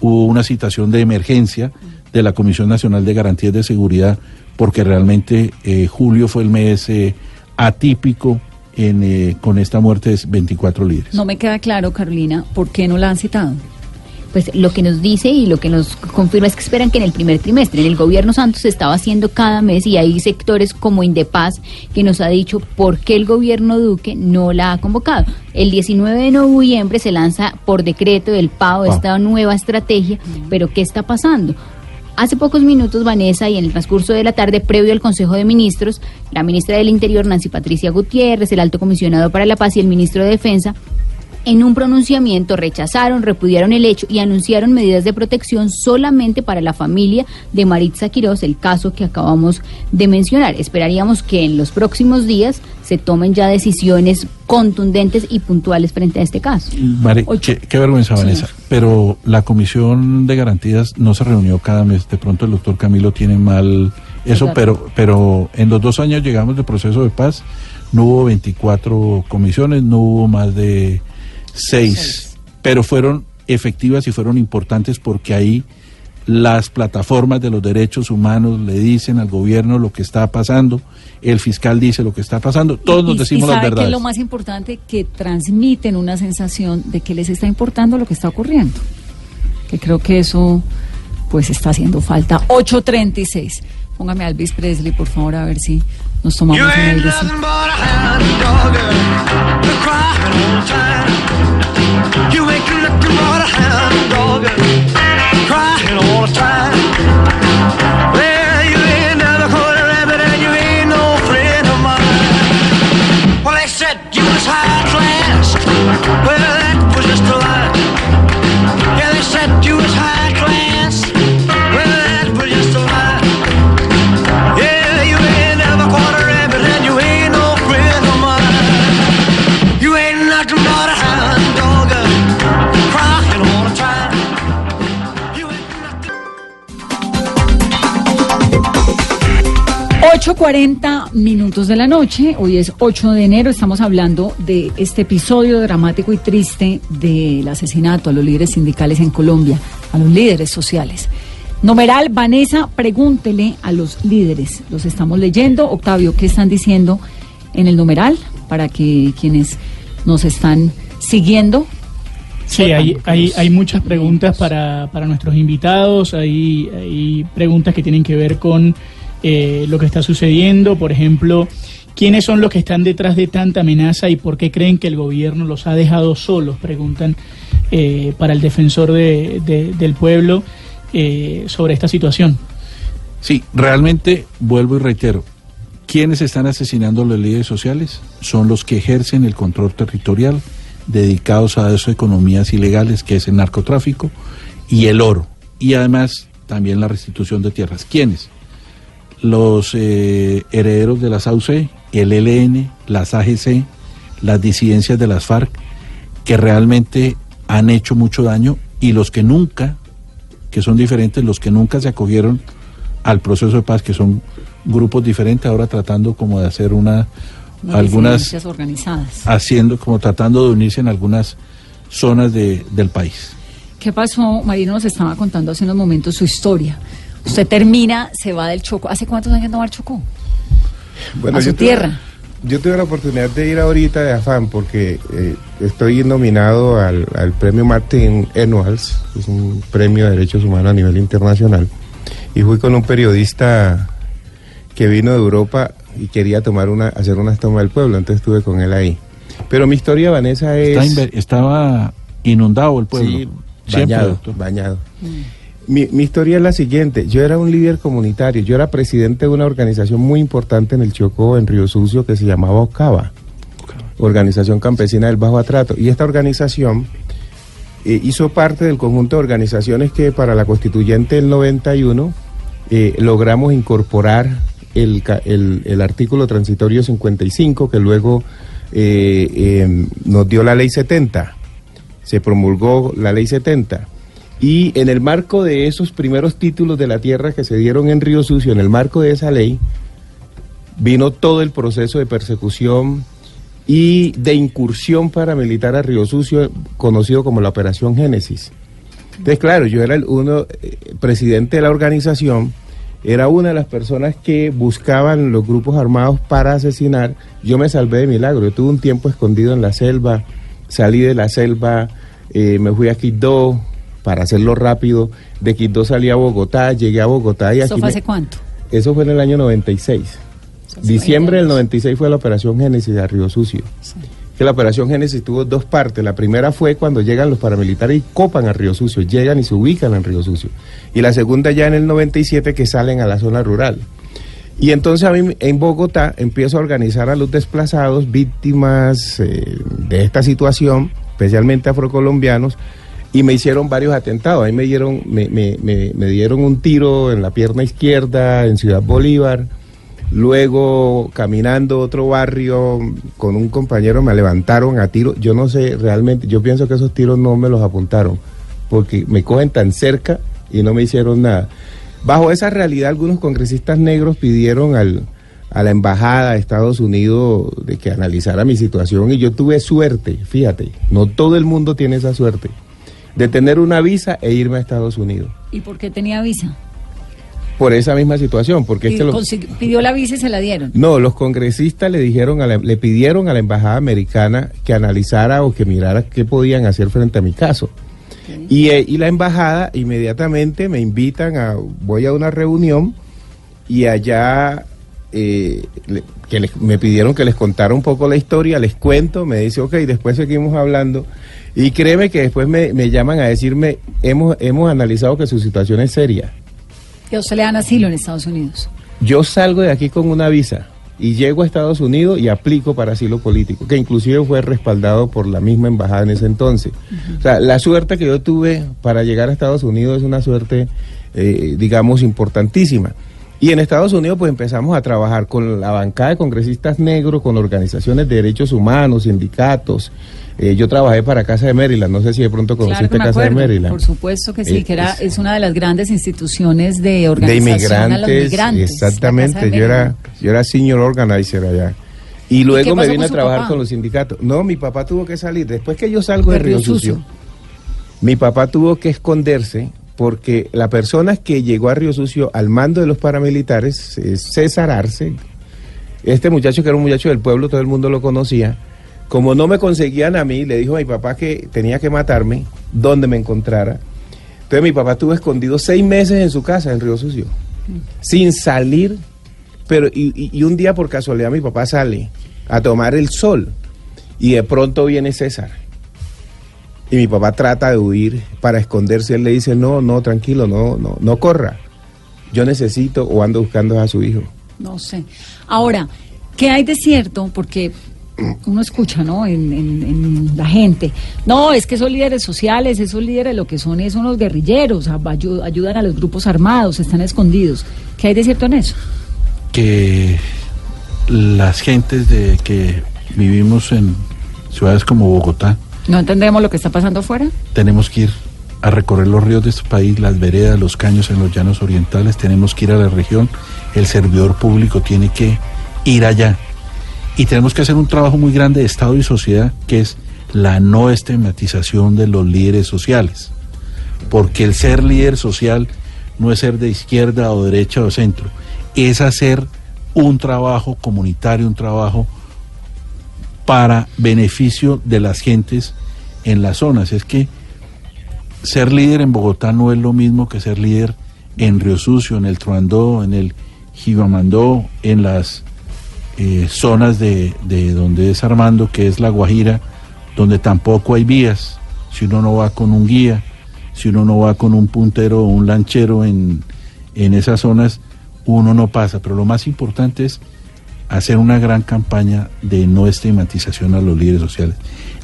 hubo una citación de emergencia de la Comisión Nacional de Garantías de Seguridad, porque realmente eh, julio fue el mes eh, atípico en, con esta muerte de 24 líderes. No me queda claro, Carolina, ¿por qué no la han citado? Pues lo que nos dice y lo que nos confirma es que esperan que en el primer trimestre, en el gobierno Santos se estaba haciendo cada mes y hay sectores como Indepaz que nos ha dicho por qué el gobierno Duque no la ha convocado. El 19 de noviembre se lanza por decreto el PAO esta nueva estrategia, pero ¿qué está pasando? Hace pocos minutos, Vanessa, y en el transcurso de la tarde, previo al Consejo de Ministros, la ministra del Interior, Nancy Patricia Gutiérrez, el alto comisionado para la paz y el ministro de Defensa, en un pronunciamiento rechazaron, repudiaron el hecho y anunciaron medidas de protección solamente para la familia de Maritza Quiroz, el caso que acabamos de mencionar. Esperaríamos que en los próximos días se tomen ya decisiones contundentes y puntuales frente a este caso. Mare, qué, qué vergüenza, Vanessa. Pero la Comisión de Garantías no se reunió cada mes. De pronto el doctor Camilo tiene mal eso, pero, pero en los dos años llegamos de proceso de paz. No hubo 24 comisiones, no hubo más de seis, pero fueron efectivas y fueron importantes porque ahí las plataformas de los derechos humanos le dicen al gobierno lo que está pasando, el fiscal dice lo que está pasando, todos nos decimos y las sabe que verdades. es lo más importante que transmiten una sensación de que les está importando lo que está ocurriendo. Que creo que eso pues está haciendo falta. 8.36. Póngame a Elvis Presley, por favor, a ver si nos tomamos un. You ain't nothing but a hound dog. Well, you ain't never caught a rabbit and you ain't no friend of mine. Well, they said you was high class. Well, 8.40 minutos de la noche, hoy es 8 de enero, estamos hablando de este episodio dramático y triste del asesinato a los líderes sindicales en Colombia, a los líderes sociales. Numeral, Vanessa, pregúntele a los líderes, los estamos leyendo. Octavio, ¿qué están diciendo en el numeral para que quienes nos están siguiendo Sí, hay, hay, hay muchas preguntas para, para nuestros invitados, hay, hay preguntas que tienen que ver con eh, lo que está sucediendo, por ejemplo, ¿quiénes son los que están detrás de tanta amenaza y por qué creen que el gobierno los ha dejado solos? Preguntan eh, para el defensor de- de- del pueblo eh, sobre esta situación. Sí, realmente vuelvo y reitero, quienes están asesinando a los líderes sociales son los que ejercen el control territorial dedicados a esas economías ilegales que es el narcotráfico y el oro y además también la restitución de tierras. ¿Quiénes? Los eh, herederos de las AUC, el ELN, las AGC, las disidencias de las FARC, que realmente han hecho mucho daño y los que nunca, que son diferentes, los que nunca se acogieron al proceso de paz, que son grupos diferentes, ahora tratando como de hacer una, Unas algunas organizadas. haciendo, como tratando de unirse en algunas zonas de- del país. ¿Qué pasó? Marino nos estaba contando hace unos momentos su historia. Usted termina, se va del Chocó. ¿Hace cuántos años no va al Chocó? a su yo tuve- tierra. yo tuve la oportunidad de ir ahorita de afán porque eh, estoy nominado al, al premio Martin Ennals, que es un premio de derechos humanos a nivel internacional, y fui con un periodista que vino de Europa y quería tomar una, hacer una toma del pueblo, entonces estuve con él ahí. Pero mi historia, Vanessa, es... Está inver- estaba inundado el pueblo. Sí, Siempre, bañado, doctor. Mi, historia es la siguiente. Yo era un líder comunitario. Yo era presidente de una organización muy importante en el Chocó, en Río Sucio, que se llamaba OCABA, Organización Campesina del Bajo Atrato. Y esta organización eh, hizo parte del conjunto de organizaciones que para la constituyente del 91 eh, logramos incorporar el, el- el artículo transitorio 55, que luego eh, eh, nos dio la ley 70 se promulgó la ley 70. Y en el marco de esos primeros títulos de la tierra que se dieron en Río Sucio, en el marco de esa ley, vino todo el proceso de persecución y de incursión paramilitar a Río Sucio, conocido como la Operación Génesis. Entonces, claro, yo era el uno, eh, presidente de la organización, era una de las personas que buscaban los grupos armados para asesinar. Yo me salvé de milagro, yo tuve un tiempo escondido en la selva, salí de la selva, eh, me fui a Quito para hacerlo rápido, de Quito salí a Bogotá, llegué a Bogotá y ¿Eso aquí... fue me- hace cuánto? eso fue en el año 96. Diciembre del 96 fue la operación Génesis de Río Sucio. Que la operación Génesis tuvo dos partes. La primera fue cuando llegan los paramilitares y copan a Río Sucio, llegan y se ubican en Río Sucio. Y la segunda ya en el 97 que salen a la zona rural. Y entonces a mí en Bogotá empiezo a organizar a los desplazados, víctimas eh, de esta situación, especialmente afrocolombianos, y me hicieron varios atentados. Ahí me dieron, me, me- me- me dieron un tiro en la pierna izquierda en Ciudad Bolívar. Luego, caminando otro barrio con un compañero, me levantaron a tiro. Yo no sé realmente, yo pienso que esos tiros no me los apuntaron, porque me cogen tan cerca y no me hicieron nada. Bajo esa realidad, algunos congresistas negros pidieron al, a la embajada de Estados Unidos de que analizara mi situación y yo tuve suerte, fíjate, no todo el mundo tiene esa suerte, de tener una visa e irme a Estados Unidos. ¿Y por qué tenía visa? Por esa misma situación, porque es Y que los- consiguió- pidió la visa y se la dieron. no, los congresistas le dijeron, a la- le pidieron a la embajada americana que analizara o que mirara qué podían hacer frente a mi caso. Y, eh, y la embajada inmediatamente me invitan a, voy a una reunión y allá eh, le- que les- me pidieron que les contara un poco la historia, les cuento, me dice, ok, después seguimos hablando. Y créeme que después me, me llaman a decirme, hemos, hemos analizado que su situación es seria. A usted le dan asilo en Estados Unidos. Yo salgo de aquí con una visa y llego a Estados Unidos y aplico para asilo político, que inclusive fue respaldado por la misma embajada en ese entonces. O sea, la suerte que yo tuve para llegar a Estados Unidos es una suerte, eh, digamos, importantísima. Y en Estados Unidos pues empezamos a trabajar con la bancada de congresistas negros, con organizaciones de derechos humanos, sindicatos. Eh, yo trabajé para Casa de Maryland, no sé si de pronto conociste Casa de. Maryland. Por supuesto que sí, Eh, que era, es- una de las grandes instituciones de de organización a los inmigrantes, migrantes. exactamente. Yo era, yo era senior organizer allá. Y luego me vine a trabajar papá? con los sindicatos. No, mi papá tuvo que salir. Después que yo salgo de, Río Río Sucio, Sucio. mi papá tuvo que esconderse porque la persona que llegó a Río Sucio al mando de los paramilitares, es César Arce, este muchacho que era un muchacho del pueblo, todo el mundo lo conocía, como no me conseguían a mí, le dijo a mi papá que tenía que matarme donde me encontrara. Entonces mi papá estuvo escondido seis meses en su casa en Río Sucio, sin salir, pero y, un día por casualidad mi papá sale a tomar el sol y de pronto viene César. Y mi papá trata de huir para esconderse. Él le dice, no, no, tranquilo, no, no, no corra. Yo necesito o ando buscando a su hijo. No sé. Ahora, ¿qué hay de cierto? Porque uno escucha, ¿no? En, en- en la gente. No, es que esos líderes sociales, esos líderes lo que son es unos guerrilleros, ayudan a los grupos armados, están escondidos. ¿Qué hay de cierto en eso? que las gentes de que vivimos en ciudades como Bogotá ¿No entendemos lo que está pasando afuera? tenemos que ir a recorrer los ríos de este país, las veredas, los caños en los llanos orientales, tenemos que ir a la región, el servidor público tiene que ir allá Y tenemos que hacer un trabajo muy grande de Estado y sociedad, que es la no estigmatización de los líderes sociales. Porque el ser líder social no es ser de izquierda o derecha o centro, es hacer un trabajo comunitario, un trabajo para beneficio de las gentes en las zonas. Es que ser líder en Bogotá no es lo mismo que ser líder en Río Sucio, en el Truandó, en el Jibamandó, en las eh, zonas de, de donde es Armando, que es La Guajira, donde tampoco hay vías, si uno no va con un guía, si uno no va con un puntero o un lanchero en, en esas zonas, uno no pasa. Pero lo más importante es hacer una gran campaña de no estigmatización a los líderes sociales.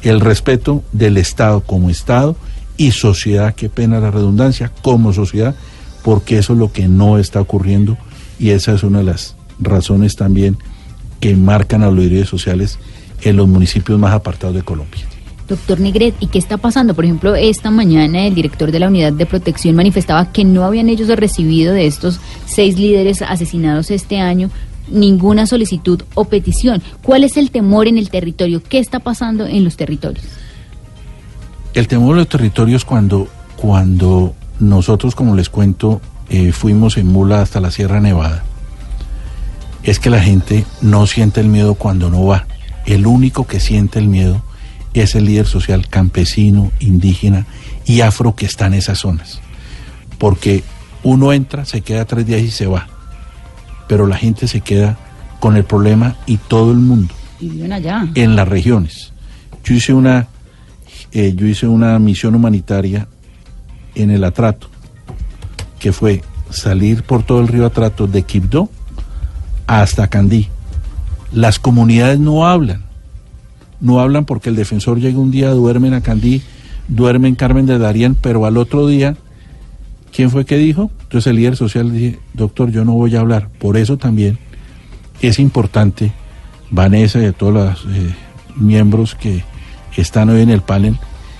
El respeto del Estado como Estado y sociedad, qué pena la redundancia, como sociedad, porque eso es lo que no está ocurriendo y esa es una de las razones también que marcan a los líderes sociales en los municipios más apartados de Colombia. Doctor Negret, ¿y qué está pasando? Por ejemplo, esta mañana el director de la unidad de protección manifestaba que no habían ellos recibido de estos seis líderes asesinados este año ninguna solicitud o petición. ¿Cuál es el temor en el territorio? ¿Qué está pasando en los territorios? El temor de los territorios cuando, cuando nosotros, como les cuento, eh, fuimos en mula hasta la Sierra Nevada, es que la gente no siente el miedo cuando no va. El único que siente el miedo es el líder social campesino, indígena y afro que está en esas zonas. Porque uno entra, se queda tres días y se va. Pero la gente se queda con el problema y todo el mundo Y viven allá. en las regiones. Yo hice una, eh, yo hice una misión humanitaria en el Atrato, que fue salir por todo el río Atrato de Quibdó hasta Candí. Las comunidades no hablan, no hablan porque el defensor llega un día, duerme en Acandí, duerme en Carmen de Darién, pero al otro día, ¿quién fue que dijo? Entonces el líder social dice, doctor, yo no voy a hablar. Por eso también es importante, Vanessa y a todos los eh, miembros que están hoy en el panel,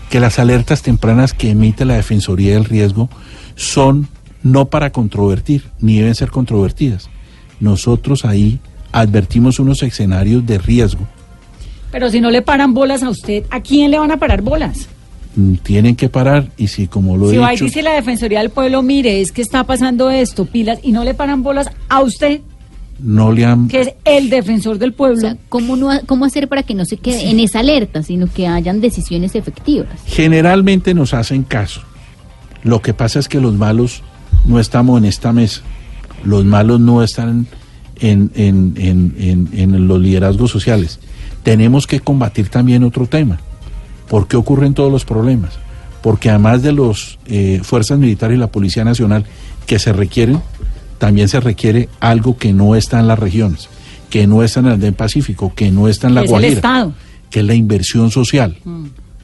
que las alertas tempranas que emite la Defensoría del Riesgo son no para controvertir, ni deben ser controvertidas. Nosotros ahí advertimos unos escenarios de riesgo. Pero si no le paran bolas a usted, ¿a quién le van a parar bolas? Mm, Tienen que parar y si como lo Si he va y dicho, dice la Defensoría del Pueblo, mire, es que está pasando esto, pilas, y no le paran bolas a usted, no le han... que es el defensor del pueblo. O sea, ¿cómo, no, ha- ¿cómo hacer para que no se quede en esa alerta, sino que hayan decisiones efectivas? Generalmente nos hacen caso. Lo que pasa es que los malos no estamos en esta mesa. Los malos no están en, en- en- en- en los liderazgos sociales. Tenemos que combatir también otro tema. ¿Por qué ocurren todos los problemas? Porque además de las fuerzas militares y la Policía Nacional que se requieren, también se requiere algo que no está en las regiones, que no está en el Andén Pacífico, que no está en la es el Guajira, Estado. que es la inversión social.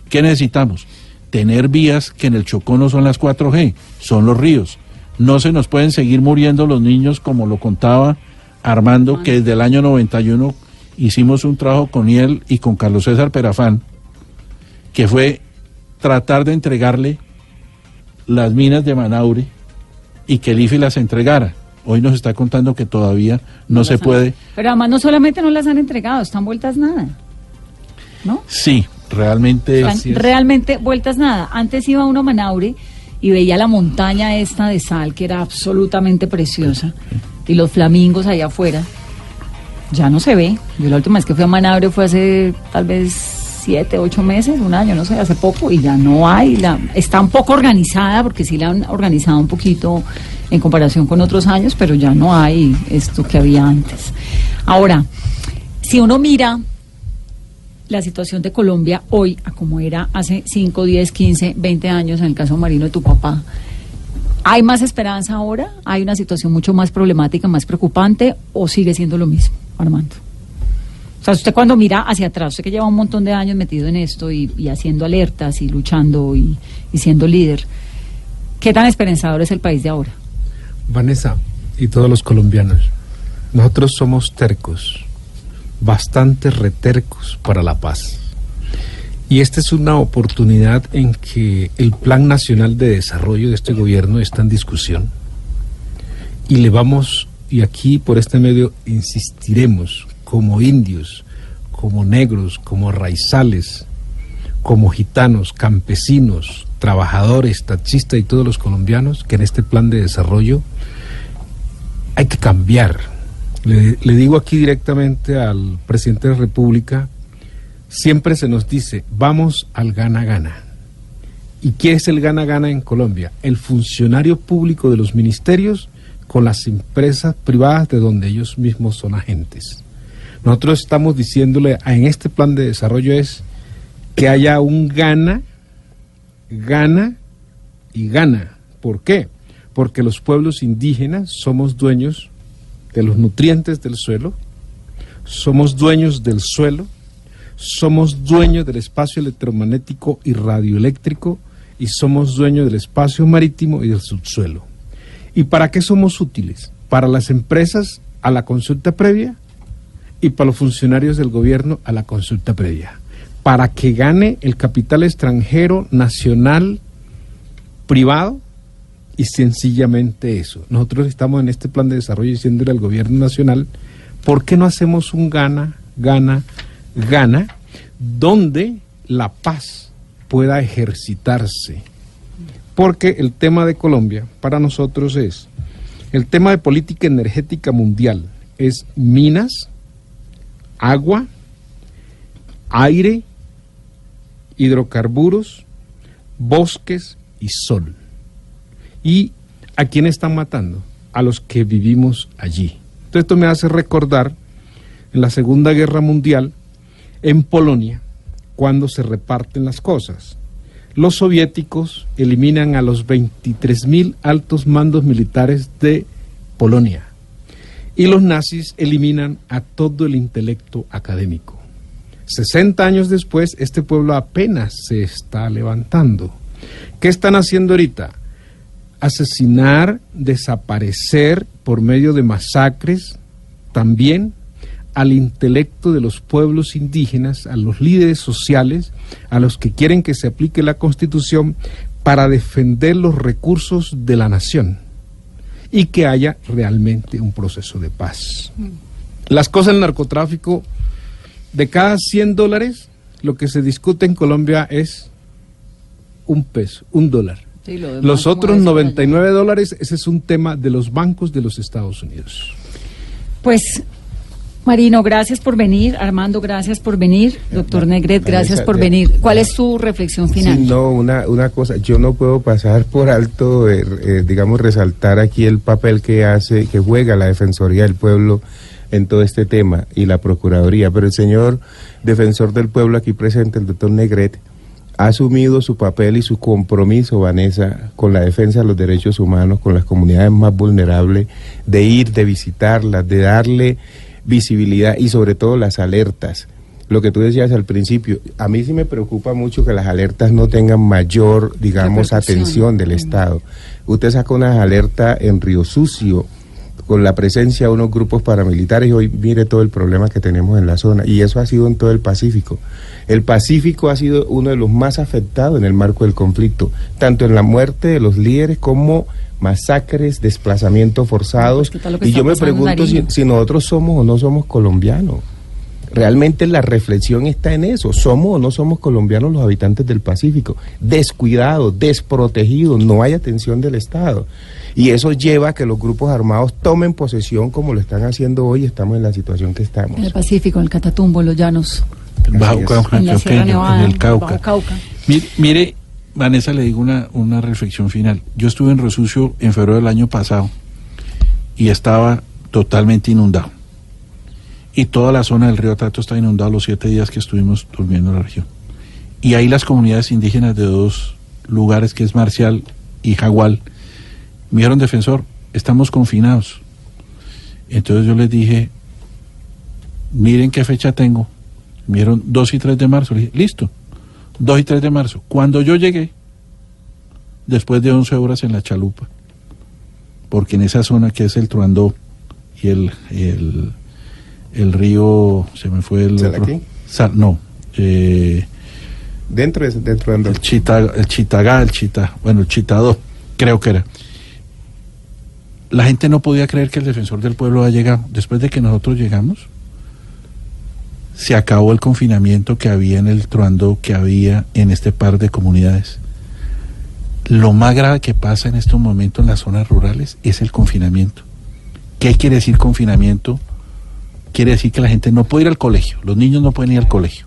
¿Qué necesitamos? Tener vías que en el Chocó no son las 4G, son los ríos. No se nos pueden seguir muriendo los niños como lo contaba Armando, que desde el año 91 hicimos un trabajo con él y con Carlos César Perafán, que fue tratar de entregarle las minas de Manaure y que el IFE las entregara. Hoy nos está contando que todavía no, se han- puede. Pero además no solamente no las han entregado, están vueltas nada. ¿No? Sí, realmente... Están realmente vueltas nada. Antes iba uno a Manaure y veía la montaña esta de sal que era absolutamente preciosa y los flamingos allá afuera. Ya no se ve. Yo la última vez que fui a Manaure fue hace tal vez siete, ocho meses, un año, no sé, hace poco y ya no hay. La, está un poco organizada porque sí la han organizado un poquito en comparación con otros años, pero ya no hay esto que había antes. Ahora, si uno mira la situación de Colombia hoy a como era hace 5, 10, 15, 20 años en el caso Marino de tu papá. ¿Hay más esperanza ahora? ¿Hay una situación mucho más problemática, más preocupante o sigue siendo lo mismo, Armando? O sea, usted cuando mira hacia atrás, usted que lleva un montón de años metido en esto y, haciendo alertas y luchando y, y siendo líder, ¿qué tan esperanzador es el país de ahora? Vanessa y todos los colombianos, nosotros somos tercos, bastante retercos para la paz. Y esta es una oportunidad en que el Plan Nacional de Desarrollo de este gobierno está en discusión. Y le vamos, y aquí por este medio insistiremos como indios, como negros, como raizales, como gitanos, campesinos, trabajadores, taxistas y todos los colombianos que en este plan de desarrollo hay que cambiar. Le, le digo aquí directamente al presidente de la República, siempre se nos dice, vamos al gana-gana. ¿Y qué es el gana-gana en Colombia? El funcionario público de los ministerios con las empresas privadas de donde ellos mismos son agentes. Nosotros estamos diciéndole a- en este plan de desarrollo es que haya un gana, gana y gana. ¿Por qué? Porque los pueblos indígenas somos dueños de los nutrientes del suelo, somos dueños del suelo, somos dueños del espacio electromagnético y radioeléctrico y somos dueños del espacio marítimo y del subsuelo. ¿Y para qué somos útiles? Para las empresas a la consulta previa y para los funcionarios del gobierno a la consulta previa. Para que gane el capital extranjero, nacional, privado y sencillamente eso. Nosotros estamos en este plan de desarrollo diciéndole al gobierno nacional, ¿por qué no hacemos un gana, gana, gana, donde la paz pueda ejercitarse? Porque el tema de Colombia para nosotros es, el tema de política energética mundial es minas, agua, aire, hidrocarburos, bosques y sol. ¿Y a quién están matando? A los que vivimos allí. Esto me hace recordar en la Segunda Guerra Mundial, en Polonia, cuando se reparten las cosas. Los soviéticos eliminan a los 23.000 altos mandos militares de Polonia y los nazis eliminan a todo el intelecto académico. 60 años después, este pueblo apenas se está levantando. ¿Qué están haciendo ahorita? Asesinar, desaparecer por medio de masacres, también al intelecto de los pueblos indígenas, a los líderes sociales, a los que quieren que se aplique la constitución para defender los recursos de la nación y que haya realmente un proceso de paz. Las cosas del narcotráfico, de cada 100 dólares, lo que se discute en Colombia es un peso, un dólar. Sí, lo demás, Los otros es, 99 dólares, ese es un tema de los bancos de los Estados Unidos. Pues, Marino, gracias por venir. Armando, gracias por venir. Doctor Negret, gracias por de- venir. ¿Cuál es su reflexión final? Sí, no, una, una cosa, yo no puedo pasar por alto, eh, eh, digamos, resaltar aquí el papel que hace, que juega la Defensoría del Pueblo en todo este tema y la Procuraduría, pero el señor Defensor del Pueblo aquí presente, el doctor Negret, ha asumido su papel y su compromiso, Vanessa, con la defensa de los derechos humanos, con las comunidades más vulnerables, de ir, de visitarlas, de darle visibilidad y sobre todo las alertas. Lo que tú decías al principio, a mí sí me preocupa mucho que las alertas no tengan mayor, digamos, atención del Estado. Usted saca unas alertas en Río Sucio con la presencia de unos grupos paramilitares y hoy mire todo el problema que tenemos en la zona y eso ha sido en todo el Pacífico. El Pacífico ha sido uno de los más afectados en el marco del conflicto, tanto en la muerte de los líderes como masacres, desplazamientos forzados. ¿qué tal lo que y yo me pregunto si, si nosotros somos o no somos colombianos. Realmente la reflexión está en eso. ¿Somos o no somos colombianos los habitantes del Pacífico? Descuidados, desprotegidos, no hay atención del Estado. Y eso lleva a que los grupos armados tomen posesión como lo están haciendo hoy. Estamos en la situación que estamos. En el Pacífico, en el Catatumbo, en los llanos, El Bajo. Cauca, en la Antioqueño, Sierra Nevada, en el Cauca. Bajo Cauca. Mire, mire, Vanessa, le digo una, una reflexión final. Yo estuve en Resucio en febrero del año pasado y estaba totalmente inundado. Y toda la zona del río Tato está inundada los siete días que estuvimos durmiendo en la región. Y ahí las comunidades indígenas de dos lugares, que es Marcial y Jagual, me dijeron, defensor, estamos confinados. Entonces yo les dije, miren qué fecha tengo. Me dijeron 2 y 3 de marzo. Le dije, listo, 2 y 3 de marzo. Cuando yo llegué, después de 11 horas en la chalupa, porque en esa zona que es el Truandó y el, el, el río, se me fue el otro. Sa- no, eh, Dentro de dentro de el, Chita, el Chitagá, el Chita, bueno, el Chitadó, creo que era. La gente no podía creer que el defensor del pueblo ha llegado. Después de que nosotros llegamos, se acabó el confinamiento que había en el Truando, que había en este par de comunidades. Lo más grave que pasa en estos momentos en las zonas rurales es el confinamiento. ¿Qué quiere decir confinamiento? Quiere decir que la gente no puede ir al colegio, los niños no pueden ir al colegio.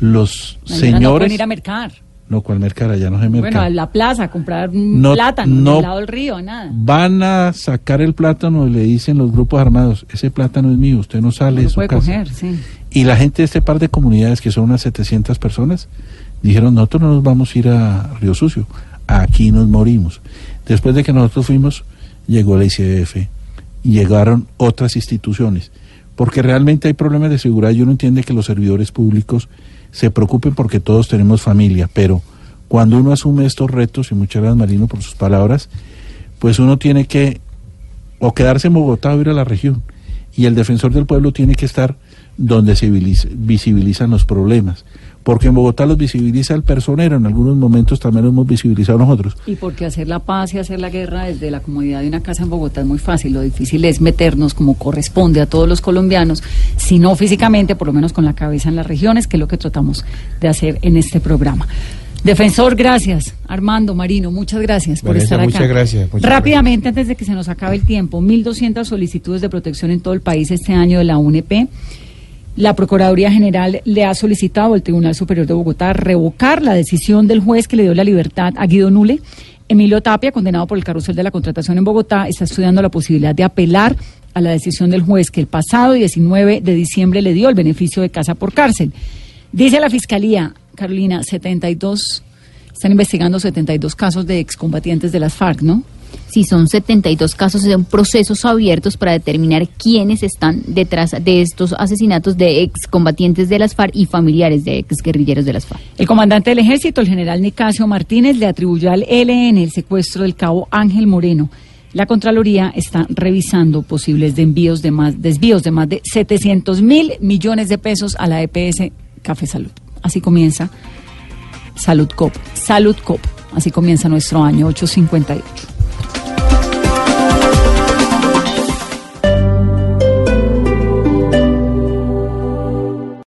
Los señores... No pueden ir a mercar. No, ¿cuál mercar? Allá no se merca. Bueno, a la plaza a comprar No- plátano no- al lado del río, nada. Van a sacar el plátano y le dicen los grupos armados, ese plátano es mío, usted no sale No de lo su puede casa. coger, sí. Y la gente de este par de comunidades, que son unas 700 personas, dijeron, nosotros no nos vamos a ir a Río Sucio, aquí nos morimos. Después de que nosotros fuimos, llegó la ICF, llegaron otras instituciones, porque realmente hay problemas de seguridad y uno entiende que los servidores públicos se preocupen porque todos tenemos familia, pero cuando uno asume estos retos, y muchas gracias Marino por sus palabras, pues uno tiene que o quedarse en Bogotá o ir a la región. Y el defensor del pueblo tiene que estar donde se visibiliz- visibilizan los problemas. Porque en Bogotá los visibiliza el personero, en algunos momentos también los hemos visibilizado nosotros. Y porque hacer la paz y hacer la guerra desde la comodidad de una casa en Bogotá es muy fácil. Lo difícil es meternos como corresponde a todos los colombianos, si no físicamente, por lo menos con la cabeza en las regiones, que es lo que tratamos de hacer en este programa. Defensor, gracias. Armando, Marino, muchas gracias por Vanessa, estar acá. muchas gracias, muchas Rápidamente, antes de que se nos acabe el tiempo, 1.200 solicitudes de protección en todo el país este año de la UNP. La Procuraduría General le ha solicitado al Tribunal Superior de Bogotá revocar la decisión del juez que le dio la libertad a Guido Nule. Emilio Tapia, condenado por el carrusel de la contratación en Bogotá, está estudiando la posibilidad de apelar a la decisión del juez que el pasado 19 de diciembre le dio el beneficio de casa por cárcel. Dice la Fiscalía, Carolina, 72, están investigando 72 casos de excombatientes de las FARC, ¿no? Sí, son 72 casos, son procesos abiertos para determinar quiénes están detrás de estos asesinatos de excombatientes de las FARC y familiares de exguerrilleros de las FARC. El comandante del ejército, el general Nicasio Martínez, le atribuyó al ELN el secuestro del cabo Ángel Moreno. La Contraloría está revisando posibles desvíos de más de 700 mil millones de pesos a la EPS Café Salud. Así comienza Salud Cop. Salud Cop. Así comienza nuestro año 858.